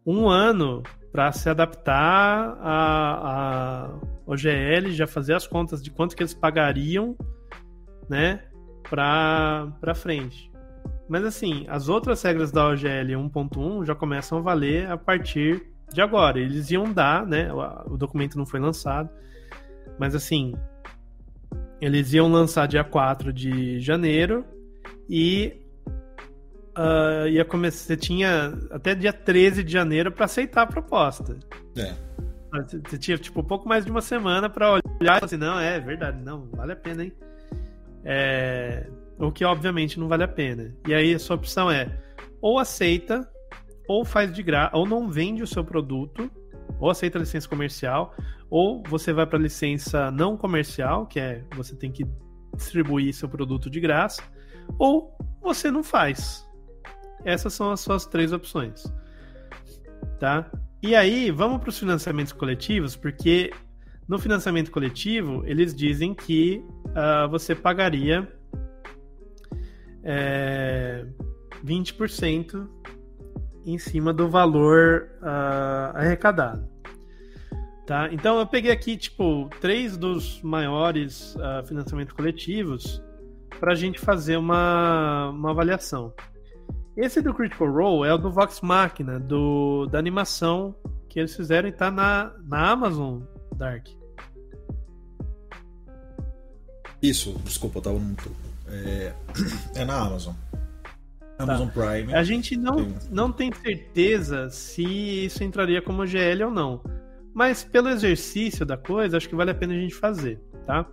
um ano para se adaptar a OGL, já fazer as contas de quanto que eles pagariam né, para frente. Mas assim, as outras regras da OGL 1.1 já começam a valer a partir de agora. Eles iam dar, né? O, o documento não foi lançado, mas assim, eles iam lançar dia 4 de janeiro e uh, ia começar. Você tinha até dia 13 de janeiro para aceitar a proposta. É. Você tinha tipo um pouco mais de uma semana para olhar e falar assim: não, é verdade, não, vale a pena, hein? É, o que obviamente não vale a pena. E aí a sua opção é ou aceita, ou faz de graça, ou não vende o seu produto, ou aceita a licença comercial, ou você vai para a licença não comercial, que é você tem que distribuir seu produto de graça, ou você não faz. Essas são as suas três opções. Tá? E aí, vamos para os financiamentos coletivos, porque no financiamento coletivo, eles dizem que uh, você pagaria é, 20% em cima do valor uh, arrecadado. Tá? Então eu peguei aqui tipo três dos maiores uh, financiamentos coletivos para a gente fazer uma, uma avaliação. Esse do Critical Role é o do Vox Machina, do, da animação que eles fizeram e tá na, na Amazon Dark. Isso, desculpa, eu tava muito. É, é na Amazon. Tá. Amazon tá. Prime. A gente não tem... não tem certeza se isso entraria como GL ou não. Mas pelo exercício da coisa, acho que vale a pena a gente fazer, tá?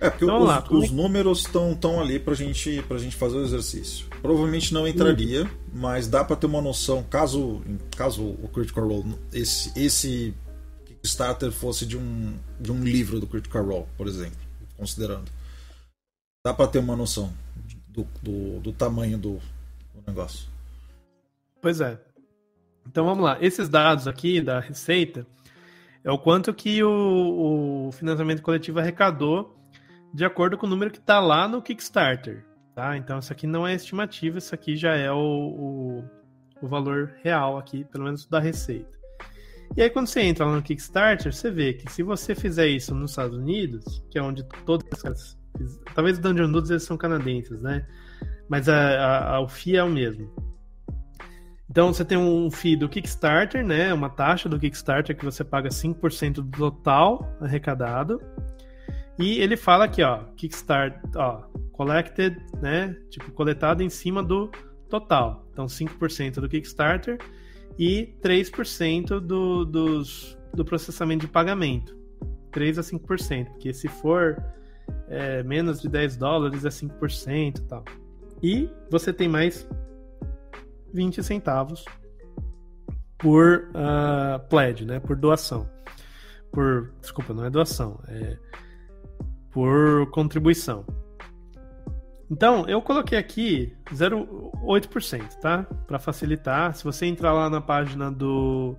É, porque então, os, lá, os é... números estão tão ali pra gente, pra gente fazer o exercício. Provavelmente não entraria, hum. mas dá para ter uma noção, caso, caso o Critical Role, esse, esse Kickstarter fosse de um, de um livro do Critical Role, por exemplo, considerando dá para ter uma noção do, do, do tamanho do, do, negócio. Pois é. Então vamos lá. Esses dados aqui da receita é o quanto que o, o financiamento coletivo arrecadou de acordo com o número que está lá no Kickstarter. Tá? Então isso aqui não é estimativa, isso aqui já é o, o, o valor real aqui, pelo menos da receita. E aí, quando você entra lá no Kickstarter, você vê que se você fizer isso nos Estados Unidos, que é onde todas as Talvez Dungeon Dudes eles são canadenses, né? Mas a, a, a, o FII é o mesmo. Então você tem um FII do Kickstarter, né? Uma taxa do Kickstarter que você paga 5% do total arrecadado. E ele fala aqui, ó, Kickstarter, ó, collected, né? Tipo, coletado em cima do total. Então 5% do Kickstarter e 3% do, dos, do processamento de pagamento. 3 a 5%, porque se for é, menos de 10 dólares é 5% e tal. E você tem mais 20 centavos por uh, pledge, né? Por doação. Por. Desculpa, não é doação, é por contribuição. Então, eu coloquei aqui 0,8%, tá? Para facilitar. Se você entrar lá na página do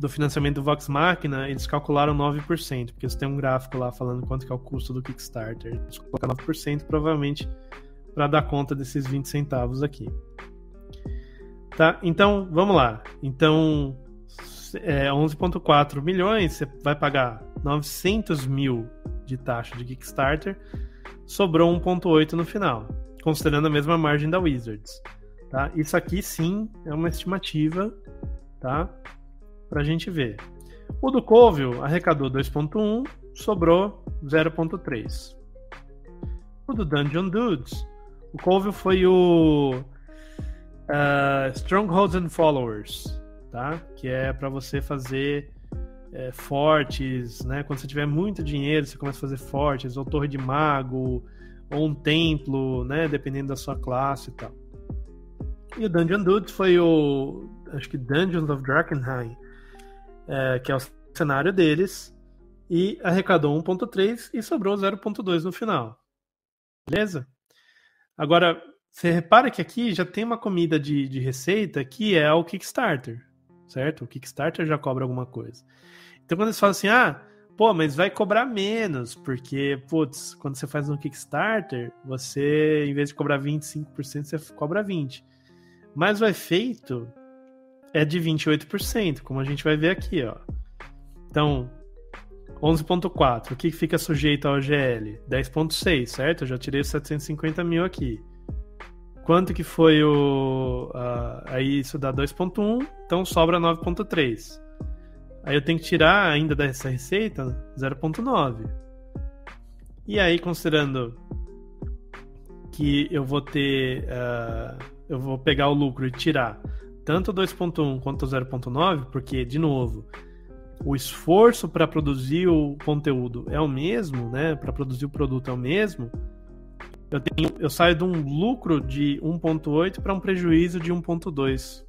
do financiamento do Vox Machina, eles calcularam 9%, porque eles têm um gráfico lá falando quanto que é o custo do Kickstarter. Eles colocaram 9%, provavelmente para dar conta desses 20 centavos aqui. Tá? Então, vamos lá. Então, é, 11,4 milhões, você vai pagar 900 mil de taxa de Kickstarter, sobrou 1,8 no final, considerando a mesma margem da Wizards. Tá? Isso aqui sim é uma estimativa, tá? Pra gente ver. O do Covil arrecadou 2.1, sobrou 0.3. O do Dungeon Dudes, o Covil foi o uh, Strongholds and Followers, tá? Que é para você fazer é, fortes, né? Quando você tiver muito dinheiro, você começa a fazer fortes, ou torre de mago, ou um templo, né? Dependendo da sua classe e tal. E o Dungeon Dudes foi o. Acho que Dungeons of Drakkenheim, é, que é o cenário deles, e arrecadou 1,3 e sobrou 0,2 no final. Beleza? Agora, você repara que aqui já tem uma comida de, de receita que é o Kickstarter, certo? O Kickstarter já cobra alguma coisa. Então, quando eles falam assim, ah, pô, mas vai cobrar menos, porque, putz, quando você faz no Kickstarter, você, em vez de cobrar 25%, você cobra 20%. Mas o efeito é de 28%, como a gente vai ver aqui, ó. Então, 11.4, o que fica sujeito ao GL? 10.6, certo? Eu já tirei os 750 mil aqui. Quanto que foi o... Uh, aí isso dá 2.1, então sobra 9.3. Aí eu tenho que tirar ainda dessa receita 0.9. E aí, considerando que eu vou ter... Uh, eu vou pegar o lucro e tirar tanto 2.1 quanto 0.9, porque, de novo, o esforço para produzir o conteúdo é o mesmo, né? Para produzir o produto é o mesmo. Eu, tenho, eu saio de um lucro de 1.8 para um prejuízo de 1.2.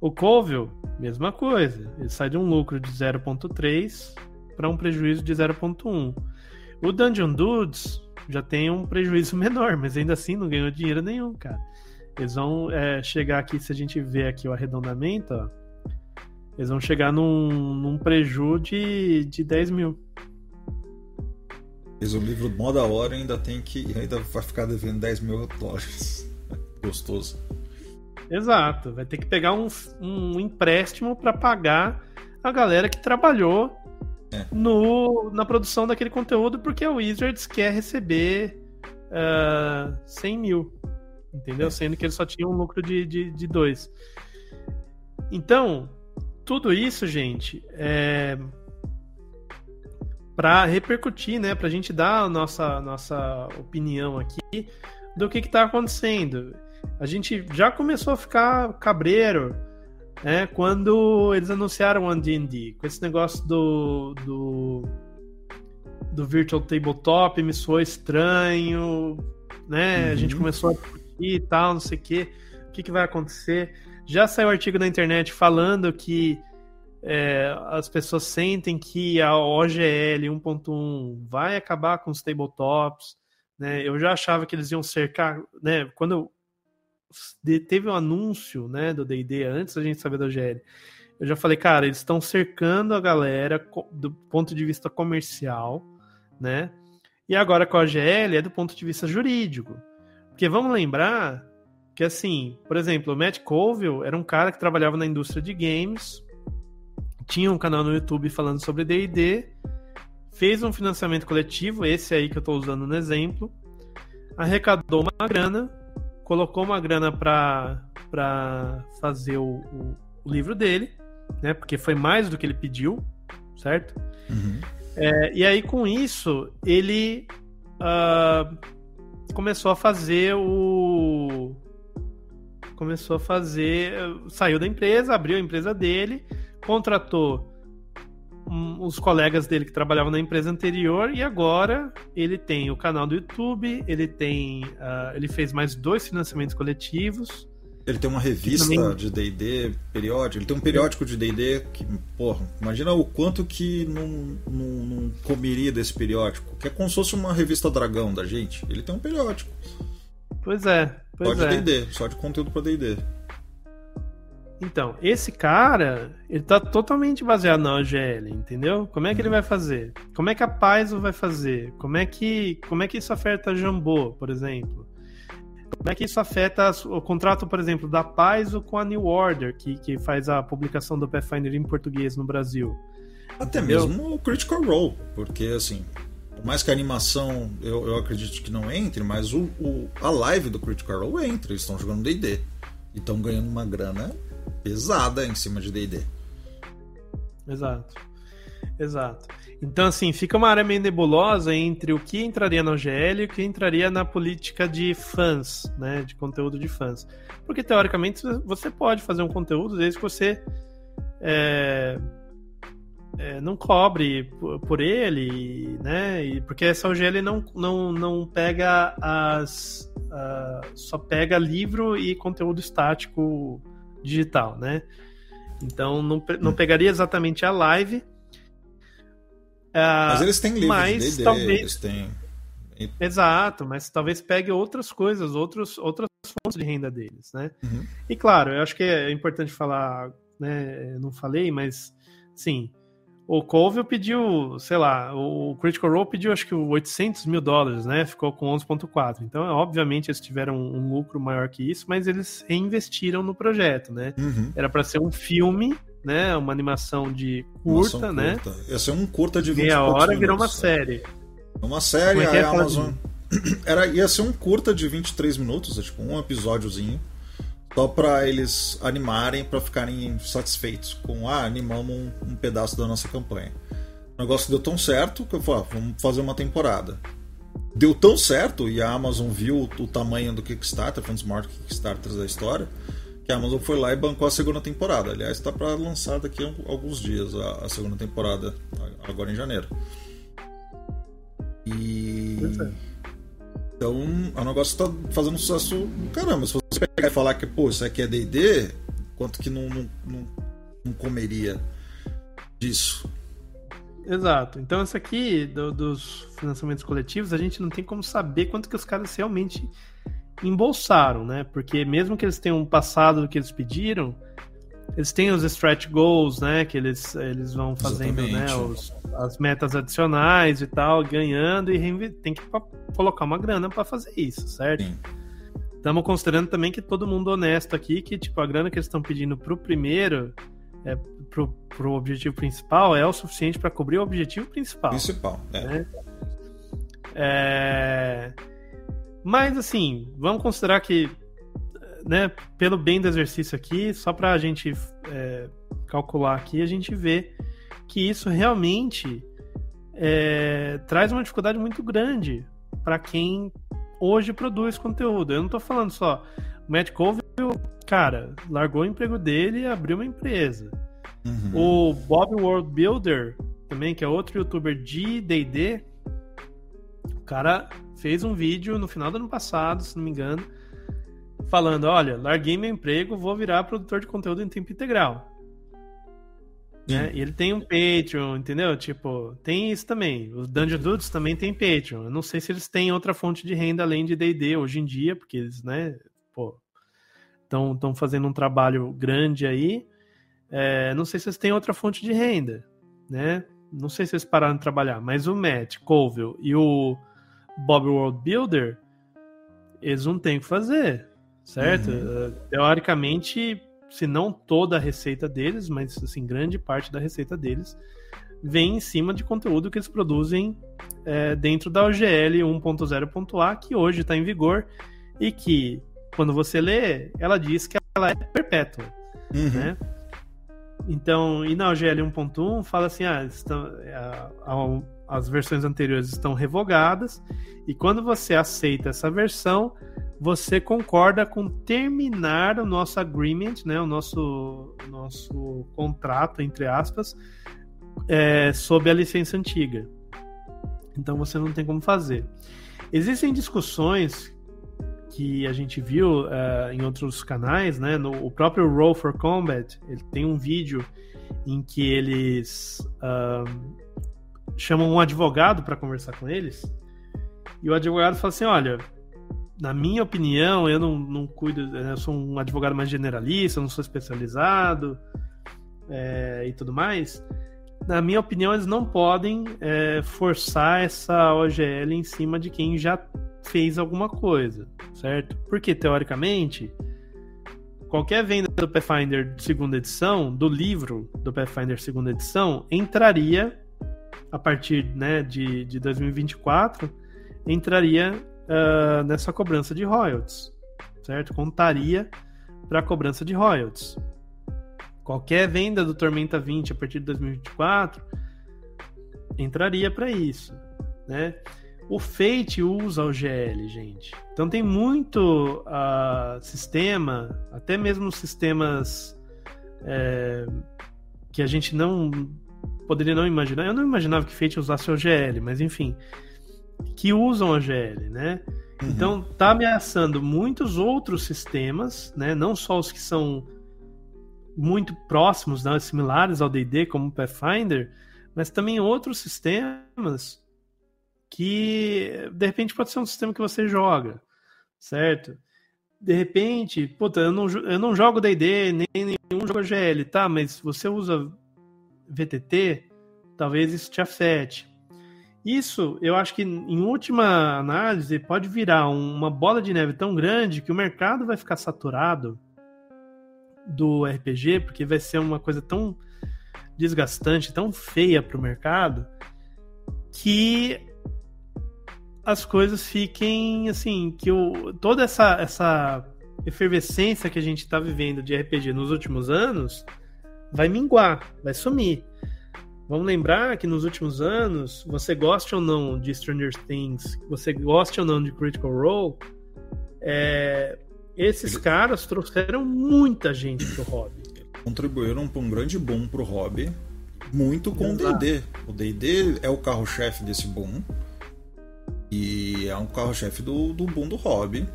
O Covil, mesma coisa. Ele sai de um lucro de 0.3 para um prejuízo de 0.1. O Dungeon Dudes já tem um prejuízo menor, mas ainda assim não ganhou dinheiro nenhum, cara. Eles vão é, chegar aqui, se a gente ver aqui o arredondamento, ó, eles vão chegar num, num de, de 10 mil. Mas o livro mó da hora ainda tem que. ainda vai ficar devendo 10 mil dólares. Gostoso. Exato. Vai ter que pegar um, um empréstimo para pagar a galera que trabalhou é. no, na produção daquele conteúdo, porque o Wizards quer receber uh, 100 mil. Entendeu? É. Sendo que ele só tinha um lucro de 2. De, de dois. então, tudo isso, gente, é para repercutir, né, para a gente dar a nossa, nossa opinião aqui do que está acontecendo. A gente já começou a ficar cabreiro né, quando eles anunciaram o D&D, com esse negócio do, do, do Virtual Tabletop, me soou estranho, né, uhum. a gente começou a discutir e tal, não sei o que, o que, que vai acontecer. Já saiu um artigo na internet falando que é, as pessoas sentem que a OGL 1.1 vai acabar com os tabletops. Né? Eu já achava que eles iam cercar. Né? Quando teve um anúncio né, do DD antes da gente saber da OGL, eu já falei, cara, eles estão cercando a galera do ponto de vista comercial, né? E agora com a OGL é do ponto de vista jurídico. Porque vamos lembrar que, assim, por exemplo, o Matt Colville era um cara que trabalhava na indústria de games, tinha um canal no YouTube falando sobre D&D, fez um financiamento coletivo, esse aí que eu estou usando no exemplo, arrecadou uma grana, colocou uma grana para fazer o, o, o, livro dele, né? Porque foi mais do que ele pediu, certo? Uhum. É, e aí com isso ele uh, começou a fazer o começou a fazer saiu da empresa, abriu a empresa dele contratou um, os colegas dele que trabalhavam na empresa anterior e agora ele tem o canal do YouTube, ele tem, uh, ele fez mais dois financiamentos coletivos. Ele tem uma revista também... de D&D periódico, ele tem um periódico de D&D que, porra, imagina o quanto que não, não, não comeria desse periódico, que é como se fosse uma revista Dragão da gente. Ele tem um periódico. Pois é, pois só é. de D&D, só de conteúdo para D&D. Então, esse cara, ele tá totalmente baseado na OGL, entendeu? Como é que ele vai fazer? Como é que a Paizo vai fazer? Como é que, como é que isso afeta a Jambô, por exemplo? Como é que isso afeta o contrato, por exemplo, da Paz com a New Order, que, que faz a publicação do Pathfinder em português no Brasil? Até Entendeu? mesmo o Critical Role, porque assim, por mais que a animação eu, eu acredito que não entre, mas o, o a live do Critical Role entra, eles estão jogando DD e estão ganhando uma grana pesada em cima de DD. Exato. Exato. Então, assim, fica uma área meio nebulosa entre o que entraria na OGL e o que entraria na política de fãs, né? De conteúdo de fãs. Porque, teoricamente, você pode fazer um conteúdo desde que você é, é, não cobre por, ele, né? E, porque essa OGL não, não, não pega as. Só pega livro e conteúdo estático digital, né? Então não, não pegaria exatamente a live mas eles têm livros mas, talvez... eles têm... Exato, mas talvez pegue outras coisas, outros, outras fontes de renda deles, né? Uhum. E claro, eu acho que é importante falar, né? Eu não falei, mas sim, o Colville pediu, sei lá, o Critical Role pediu acho que 800 mil dólares, né? Ficou com 11,4. Então, obviamente, eles tiveram um lucro maior que isso, mas eles reinvestiram no projeto, né? Uhum. Era para ser um filme né? Uma animação de curta, né? Curta. Ia ser um curta de 20 Meia hora virou uma série. Uma série, é a Amazon. Era, ia ser um curta de 23 minutos, é tipo um episódiozinho. Só pra eles animarem, para ficarem satisfeitos com, ah, animamos um, um, pedaço da nossa campanha. O negócio deu tão certo que eu falei, ah, vamos fazer uma temporada. Deu tão certo e a Amazon viu o, o tamanho do Kickstarter, foi um dos maiores Kickstarters da história, que a Amazon foi lá e bancou a segunda temporada. Aliás, está para lançar daqui a alguns dias a, a, segunda temporada, agora em janeiro. E. Então, o negócio está fazendo sucesso caramba. Se pegar e falar que, pô, isso aqui é DD, quanto que não, não, não, não comeria disso? Exato. Então, isso aqui do, dos financiamentos coletivos, a gente não tem como saber quanto que os caras realmente embolsaram, né? Porque mesmo que eles tenham passado do que eles pediram, eles têm os stretch goals, né? Que eles, eles vão fazendo, né? Os, as metas adicionais e tal, ganhando e tem que colocar uma grana para fazer isso, certo? Estamos considerando também que todo mundo honesto aqui, que tipo a grana que eles estão pedindo pro primeiro, é, pro, pro objetivo principal, é o suficiente para cobrir o objetivo principal. Principal, é. Né? é... Mas, assim, vamos considerar que, né, pelo bem do exercício aqui, só para a gente é, calcular aqui, a gente vê que isso realmente é, traz uma dificuldade muito grande para quem hoje produz conteúdo. Eu não estou falando só. O Matt Colville, cara, largou o emprego dele e abriu uma empresa. Uhum. O Bob World Builder, também, que é outro youtuber de DD, o cara fez um vídeo no final do ano passado, se não me engano, falando: olha, larguei meu emprego, vou virar produtor de conteúdo em tempo integral. Né? E ele tem um Patreon, entendeu? Tipo, tem isso também. Os Dungeon Dudes também tem Patreon. Eu não sei se eles têm outra fonte de renda além de D&D hoje em dia, porque eles, né, pô, estão fazendo um trabalho grande aí. É, não sei se eles têm outra fonte de renda, né? Não sei se eles pararam de trabalhar, mas o Matt Colville e o Bob World Builder, eles não têm o que fazer, certo? Uhum. Teoricamente, se não toda a receita deles, mas assim, grande parte da receita deles vem em cima de conteúdo que eles produzem é, dentro da OGL 1.0.A, que hoje está em vigor e que, quando você lê, ela diz que ela é perpétua, uhum. né? Então, e na OGL 1.1 fala assim, ah, estão, a, a, as versões anteriores estão revogadas, e quando você aceita essa versão, você concorda com terminar o nosso agreement, né, o nosso, nosso contrato, entre aspas, é, sob a licença antiga. Então você não tem como fazer. Existem discussões que a gente viu uh, em outros canais, né? No, o próprio Roll for Combat, ele tem um vídeo em que eles uh, chamam um advogado para conversar com eles. E o advogado fala assim: olha, na minha opinião, eu não, não cuido, eu sou um advogado mais generalista, não sou especializado é, e tudo mais. na minha opinião, eles não podem é, forçar essa OGL em cima de quem já fez alguma coisa, certo? Porque, teoricamente, qualquer venda do Pathfinder segunda edição, do livro do Pathfinder segunda edição, entraria, a partir né, de, de 2024, entraria uh, nessa cobrança de royalties, certo? Contaria para a cobrança de royalties. Qualquer venda do Tormenta 20 a partir de 2024 entraria para isso, né? O Fate usa o GL, gente. Então tem muito uh, sistema, até mesmo sistemas é, que a gente não poderia não imaginar. Eu não imaginava que Fate usasse o GL, mas enfim, que usam a GL, né? Uhum. Então tá ameaçando muitos outros sistemas, né? Não só os que são muito próximos, né? similares ao D&D, como o Pathfinder, mas também outros sistemas que de repente pode ser um sistema que você joga, certo? De repente, puta, eu não, eu não jogo D&D, nem nenhum jogo GL, tá? Mas você usa VTT, talvez isso te afete. Isso, eu acho que em última análise pode virar uma bola de neve tão grande que o mercado vai ficar saturado do RPG, porque vai ser uma coisa tão desgastante, tão feia para o mercado, que as coisas fiquem assim, que o, toda essa, essa efervescência que a gente está vivendo de RPG nos últimos anos vai minguar, vai sumir. Vamos lembrar que nos últimos anos, você goste ou não de Stranger Things, você goste ou não de Critical Role, é, esses caras trouxeram muita gente pro hobby. Contribuíram para um grande boom pro hobby, muito com o D&D. O D&D é o carro-chefe desse boom. E é um carro-chefe do, do boom do hobby.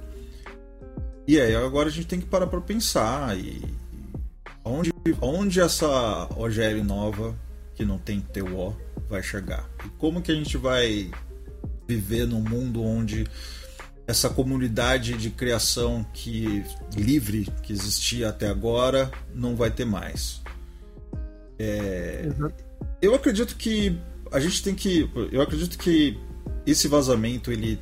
E aí agora a gente tem que parar para pensar e onde, onde essa OGL nova, que não tem TO, vai chegar. E como que a gente vai viver num mundo onde essa comunidade de criação que livre que existia até agora não vai ter mais. É, eu acredito que a gente tem que, eu acredito que esse vazamento ele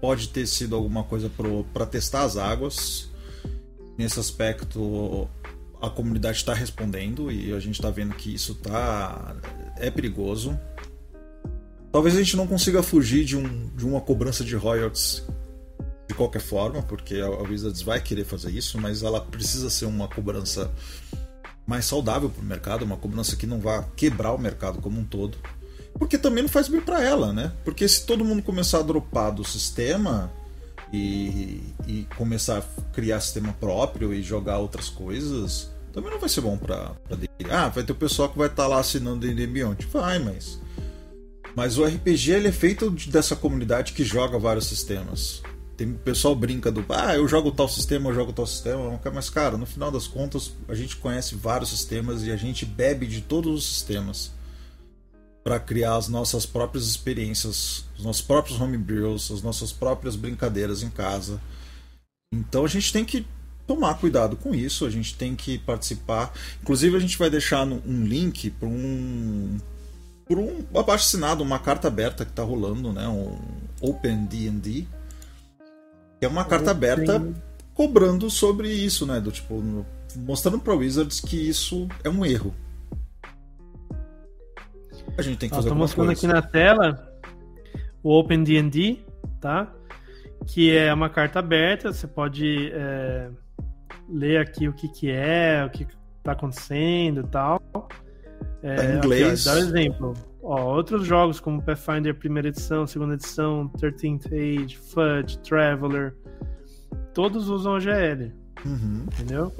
pode ter sido alguma coisa para testar as águas. Nesse aspecto, a comunidade está respondendo e a gente está vendo que isso tá é perigoso. Talvez a gente não consiga fugir de, um, de uma cobrança de royalties de qualquer forma, porque a Wizards vai querer fazer isso, mas ela precisa ser uma cobrança mais saudável para o mercado, uma cobrança que não vá quebrar o mercado como um todo porque também não faz bem para ela, né? Porque se todo mundo começar a dropar do sistema e, e começar a criar sistema próprio e jogar outras coisas, também não vai ser bom pra D&D. Ah, vai ter o pessoal que vai estar tá lá assinando D&D Beyond. Vai, mas... Mas o RPG ele é feito dessa comunidade que joga vários sistemas. Tem o pessoal brinca do, ah, eu jogo tal sistema, eu jogo tal sistema, mas cara, no final das contas a gente conhece vários sistemas e a gente bebe de todos os sistemas para criar as nossas próprias experiências, os nossos próprios homebrews, as nossas próprias brincadeiras em casa. Então a gente tem que tomar cuidado com isso, a gente tem que participar. Inclusive a gente vai deixar um link para um por um abaixo assinado, uma carta aberta que está rolando, né, um Open D&D, que é uma carta aberta cobrando sobre isso, né, do tipo mostrando para Wizards que isso é um erro, a gente tem que fazer Estou mostrando coisa. aqui na tela o OpenDND, tá? Que é uma carta aberta, você pode é, ler aqui o que, que é, o que está acontecendo e tal. É, tá em inglês. Aqui, ó, dá um exemplo. Ó, outros jogos como Pathfinder primeira edição, segunda edição, 13th Age, Fudge, Traveler, todos usam OGL. Uhum. Entendeu?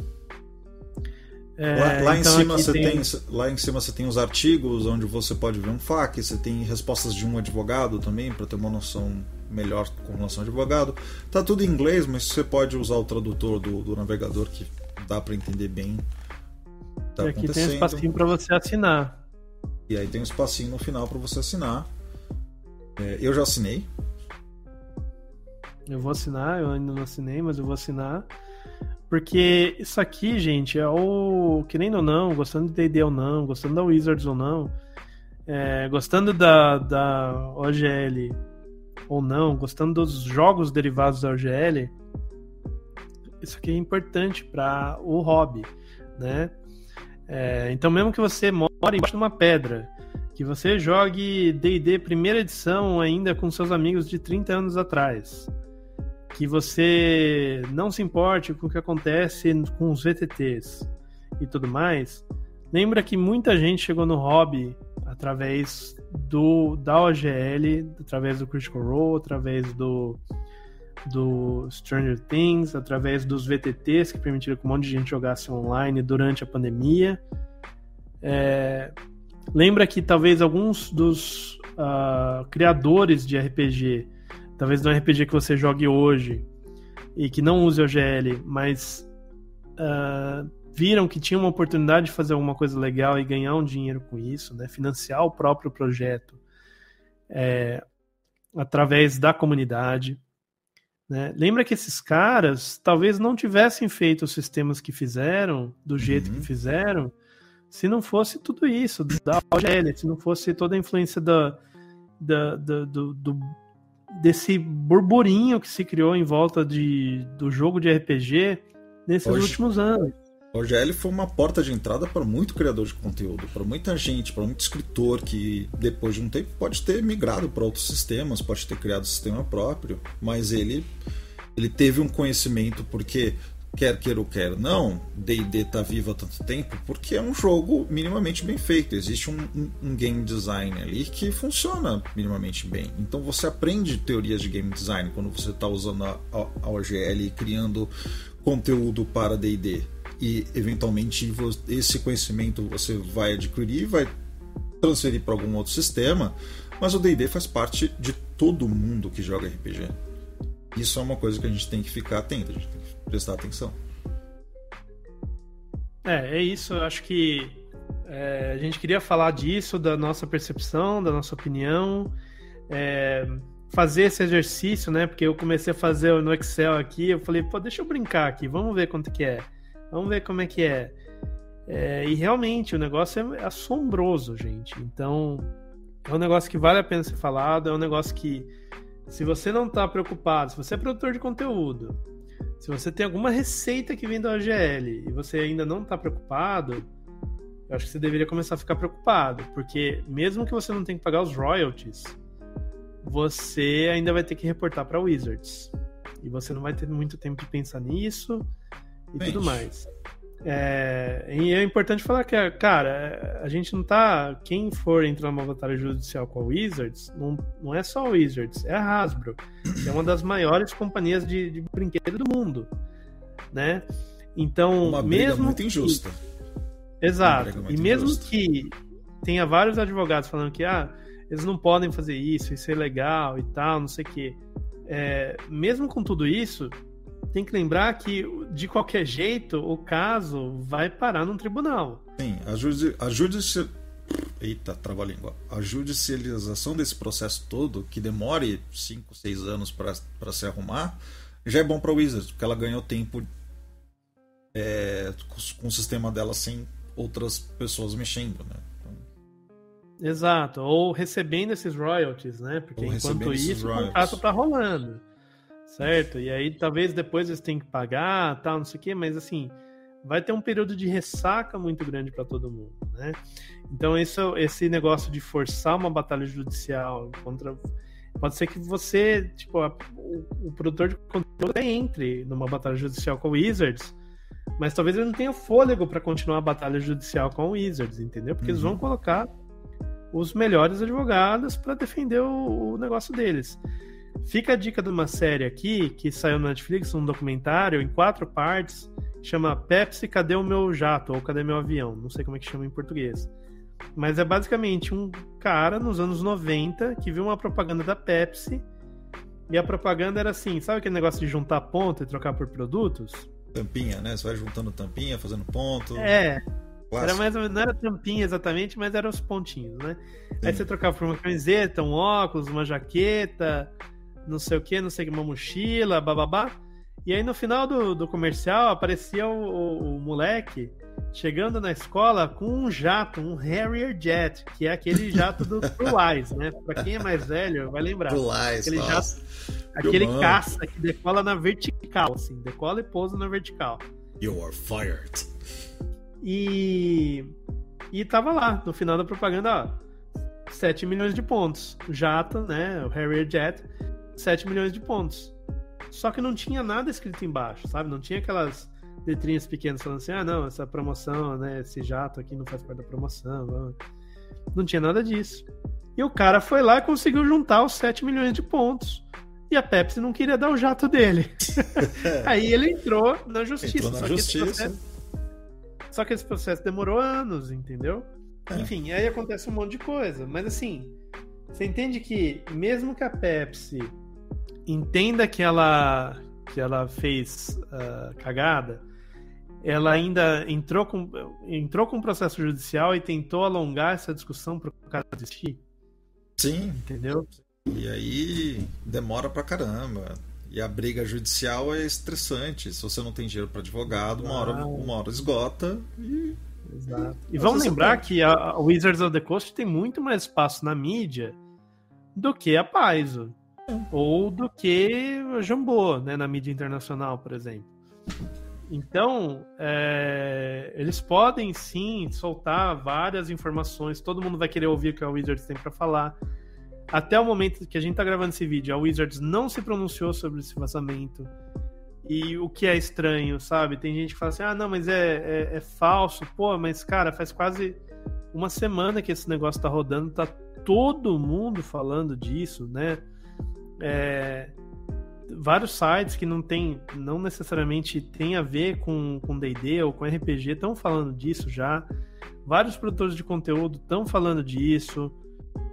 É, lá, lá então em cima você tem... tem... lá em cima você tem os artigos onde você pode ver um FAQ, você tem respostas de um advogado também para ter uma noção melhor com relação ao advogado. Tá tudo em inglês, mas você pode usar o tradutor do, do navegador que dá para entender bem. Tá e aqui tem um espacinho para você assinar. E aí tem um espacinho no final para você assinar. É, eu já assinei. Eu vou assinar, eu ainda não assinei, mas eu vou assinar. Porque isso aqui, gente, é o. Querendo ou não, gostando de DD ou não, gostando da Wizards ou não, é, gostando da, da OGL ou não, gostando dos jogos derivados da OGL, isso aqui é importante para o hobby, né? É, então, mesmo que você mora embaixo de uma pedra, que você jogue D&D primeira edição ainda com seus amigos de 30 anos atrás, que você não se importe com o que acontece com os VTTs e tudo mais, lembra que muita gente chegou no hobby através do da OGL, através do Critical Role, através do do Stranger Things, através dos VTTs que permitiram que um monte de gente jogasse online durante a pandemia. É, lembra que talvez alguns dos uh, criadores de RPG, talvez do RPG que você jogue hoje e que não use OGL, mas uh, viram que tinha uma oportunidade de fazer alguma coisa legal e ganhar um dinheiro com isso, né? financiar o próprio projeto é, através da comunidade. Né? Lembra que esses caras talvez não tivessem feito os sistemas que fizeram, do jeito uhum. que fizeram, se não fosse tudo isso, da OGL, se não fosse toda a influência da, da, da do, do, desse burburinho que se criou em volta de, do jogo de RPG nesses Hoje, últimos anos. A OGL foi uma porta de entrada para muito criador de conteúdo, para muita gente, para muito escritor que depois de um tempo pode ter migrado para outros sistemas, pode ter criado sistema próprio, mas ele ele teve um conhecimento porque quer queira ou quer não, D&D está vivo há tanto tempo porque é um jogo minimamente bem feito. Existe um, um, um, game design ali que funciona minimamente bem. Então você aprende teorias de game design quando você está usando a, a, OGL e criando conteúdo para D&D e eventualmente esse conhecimento você vai adquirir, vai transferir para algum outro sistema, mas o D&D faz parte de todo mundo que joga RPG. Isso é uma coisa que a gente tem que ficar atento, a gente tem que prestar atenção. É, é isso. Eu acho que é, a gente queria falar disso, da nossa percepção, da nossa opinião, é, fazer esse exercício, né? Porque eu comecei a fazer no Excel aqui, eu falei, pô, deixa eu brincar aqui, vamos ver quanto que é. Vamos ver como é que é. é e realmente o negócio é assombroso, gente. Então, é um negócio que vale a pena ser falado, é um negócio que, se você não está preocupado, se você é produtor de conteúdo, se você tem alguma receita que vem da OGL e você ainda não está preocupado, eu acho que você deveria começar a ficar preocupado, porque mesmo que você não tenha que pagar os royalties, você ainda vai ter que reportar para Wizards. E você não vai ter muito tempo de pensar nisso e Bem. tudo mais. É, e é importante falar que, cara, a gente não tá. Quem for entrar numa batalha judicial com a Wizards, não, não é só a Wizards, é a Hasbro, que é uma das maiores companhias de, de brinquedo do mundo, né? Então, uma mesmo muito injusta. Exato. E mesmo injusta. que tenha vários advogados falando que ah, eles não podem fazer isso, isso é legal e tal, não sei o quê. É, mesmo com tudo isso, tem que lembrar que, de qualquer jeito, o caso vai parar num tribunal. Sim, a, judici Eita, trava a língua. A judicialização desse processo todo, que demore 5, 6 anos para se arrumar, já é bom para Wizards, porque ela ganhou tempo é, com o sistema dela sem outras pessoas mexendo, né? Então... Exato, ou recebendo esses royalties, né? Porque enquanto isso, o contrato tá rolando certo? E aí talvez depois eles tenham que pagar, tal, não sei o quê, mas assim, vai ter um período de ressaca muito grande para todo mundo, né? Então isso, esse negócio de forçar uma batalha judicial contra pode ser que você, tipo, a, o, o, produtor de conteúdo entre numa batalha judicial com o Wizards, mas talvez ele não tenha fôlego para continuar a batalha judicial com o Wizards, entendeu? Porque uhum. eles vão uhum. colocar os melhores advogados para defender o, o negócio deles. Fica a dica de uma série aqui que saiu na Netflix, um documentário em quatro partes, chama Pepsi, cadê o meu jato? Ou cadê meu avião? Não sei como é que chama em português. Mas é basicamente um cara nos anos 90 que viu uma propaganda da Pepsi e a propaganda era assim, sabe aquele negócio de juntar ponto e trocar por produtos? Tampinha, né? Você vai juntando tampinha, fazendo ponto. É. Era mais ou menos, não era tampinha exatamente, mas eram os pontinhos, né? Sim. Aí você trocava por uma camiseta, um óculos, uma jaqueta, não sei o que, não sei uma mochila, bababá. E aí no final do, do comercial aparecia o, o, o moleque chegando na escola com um jato, um Harrier Jet, que é aquele jato do Blue né? Pra quem é mais velho, vai lembrar. Blue Eyes, aquele nossa. jato, aquele caça que decola na vertical, assim, decola e pousa na vertical. You are fired. E e tava lá, no final da propaganda, ó, 7 milhões de pontos. O jato, né, o Harrier Jet, 7 milhões de pontos. Só que não tinha nada escrito embaixo, sabe? Não tinha aquelas letrinhas pequenas falando assim: ah, não, essa promoção, né? Esse jato aqui não faz parte da promoção. Não tinha nada disso. E o cara foi lá e conseguiu juntar os 7 milhões de pontos. E a Pepsi não queria dar o jato dele. Aí ele entrou na justiça. Entrou na só, justiça. Que processo... só que esse processo demorou anos, entendeu? É. Enfim, aí acontece um monte de coisa. Mas assim, você entende que mesmo que a Pepsi entenda que ela, que ela fez uh, cagada, ela ainda entrou com, entrou com um processo judicial e tentou alongar essa discussão para o cara desistir. Sim. Entendeu? E aí demora pra caramba. E a briga judicial é estressante. Se você não tem dinheiro para advogado, uma hora, uma hora esgota e. Exato. E vamos lembrar que a Wizards of the Coast tem muito mais espaço na mídia do que a Paizo. Ou do que a Jambô, né, na mídia internacional, por exemplo. Então, é, eles podem sim soltar várias informações, todo mundo vai querer ouvir o que a Wizards tem para falar. Até o momento que a gente tá gravando esse vídeo, a Wizards não se pronunciou sobre esse vazamento. E o que é estranho, sabe? Tem gente que fala assim: ah, não, mas é, é, é falso. Pô, mas cara, faz quase uma semana que esse negócio tá rodando, tá todo mundo falando disso, né? É, vários sites que não tem, não necessariamente tem a ver com com D&D ou com RPG estão falando disso já. Vários produtores de conteúdo estão falando disso.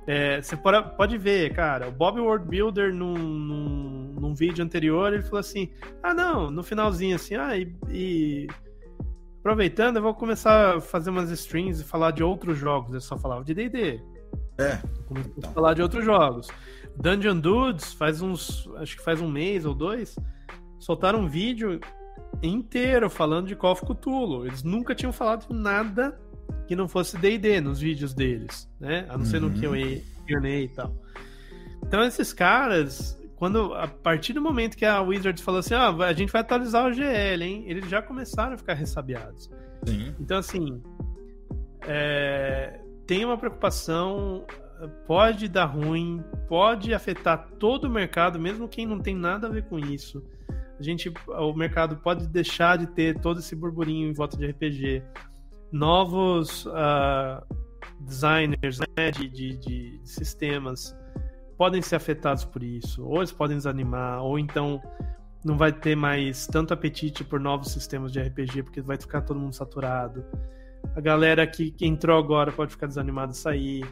É, você pode, pode ver, cara, o Bob World Builder num, num, num, vídeo anterior ele falou assim: ah, não, no finalzinho assim, ah, e, e, aproveitando, eu vou começar a fazer umas streams e falar de outros jogos. Eu só falava de DD. É. Começou a falar de outros jogos. Dungeon Dudes, faz uns. Acho que faz um mês ou dois, soltaram um vídeo inteiro falando de Call of Cthulhu. Eles nunca tinham falado nada que não fosse DD nos vídeos deles, né? A não ser no QA uhum. e tal. Então esses caras, quando a partir do momento que a Wizards falou assim, ah, a gente vai atualizar o GL, hein? Eles já começaram a ficar ressabiados. Sim. Então assim, é, tem uma preocupação pode dar ruim, pode afetar todo o mercado, mesmo quem não tem nada a ver com isso. A gente, o mercado pode deixar de ter todo esse burburinho em volta de RPG. Novos uh, designers né, de, de, de, sistemas podem ser afetados por isso, ou eles podem desanimar, ou então não vai ter mais tanto apetite por novos sistemas de RPG, porque vai ficar todo mundo saturado. A galera que, entrou agora pode ficar desanimada de sair.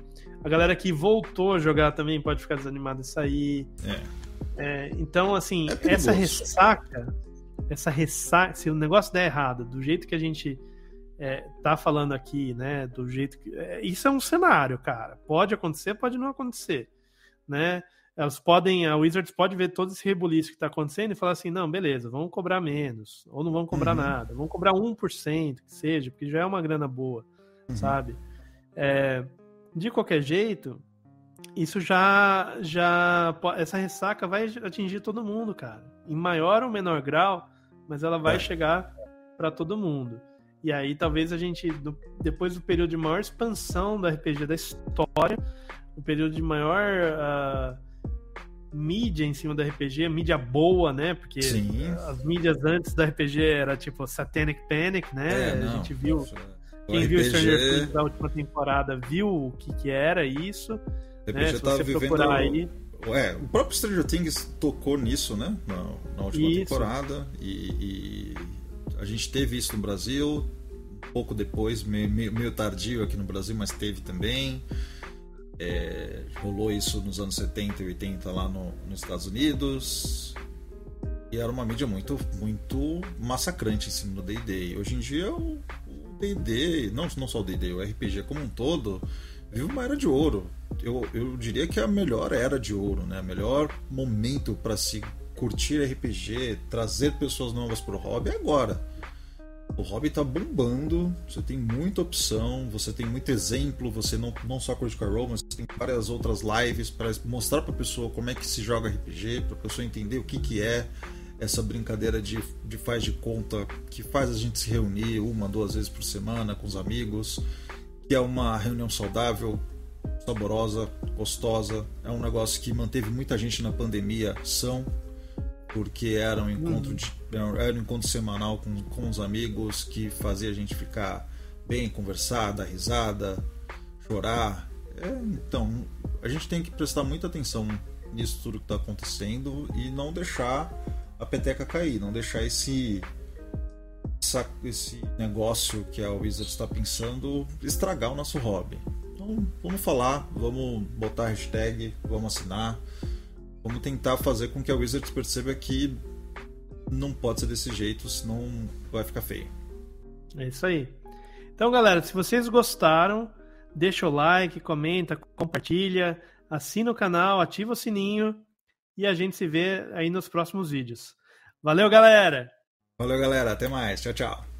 A galera que voltou a jogar também pode ficar desanimada de sair. É. É, então, assim, é essa ressaca, essa ressaca, se o negócio der errado, do jeito que a gente é, tá falando aqui, né? Do jeito que. É, isso é um cenário, cara. Pode acontecer, pode não acontecer. Né? Elas podem, a Wizards pode ver todo esse rebuliço que está acontecendo e falar assim: não, beleza, vamos cobrar menos, ou não vamos cobrar uhum. nada, vamos cobrar 1%, que seja, porque já é uma grana boa, uhum. sabe? É, de qualquer jeito, isso já, já. Essa ressaca vai atingir todo mundo, cara. Em maior ou menor grau, mas ela vai é. chegar para todo mundo. E aí, talvez a gente, depois do período de maior expansão do RPG da história, o período de maior. Uh, mídia em cima do RPG, mídia boa, né? Porque Sim. as mídias antes do RPG era tipo Satanic Panic, né? É, não, a gente viu. Quem RPG... viu Stranger Things da última temporada viu o que, que era isso. O RPG né? Se você vivendo... aí. É, o próprio Stranger Things tocou nisso, né? Na, na última isso. temporada. E, e, a gente teve isso no Brasil, um pouco depois, meio, meio tardio aqui no Brasil, mas teve também. É, rolou isso nos anos 70 e 80 lá no, nos Estados Unidos. E era uma mídia muito, muito massacrante em cima do DD. Hoje em dia o DD, não, não só o DD, o RPG como um todo, vive uma era de ouro. Eu, eu diria que é a melhor era de ouro, né? Melhor momento para se curtir RPG, trazer pessoas novas para o hobby é agora. O hobby tá bombando, você tem muita opção, você tem muito exemplo, você não, não só Critical Role, mas tem várias outras lives para mostrar para a pessoa como é que se joga RPG, para a pessoa entender o que, que é essa brincadeira de, de faz de conta que faz a gente se reunir uma, duas vezes por semana com os amigos, que é uma reunião saudável, saborosa, gostosa. É um negócio que manteve muita gente na pandemia são, porque era um encontro, de, era um encontro semanal com, com os amigos que fazia a gente ficar bem, conversar, dar risada, chorar. É, então, a gente tem que prestar muita atenção nisso tudo que está acontecendo e não deixar a peteca cair, não deixar esse esse negócio que a Wizard está pensando estragar o nosso hobby. Então vamos falar, vamos botar hashtag, vamos assinar, vamos tentar fazer com que a Wizards perceba que não pode ser desse jeito, senão vai ficar feio. É isso aí. Então, galera, se vocês gostaram, deixa o like, comenta, compartilha, assina o canal, ativa o sininho e a gente se vê aí nos próximos vídeos. Valeu, galera! Valeu, galera. Até mais. Tchau, tchau.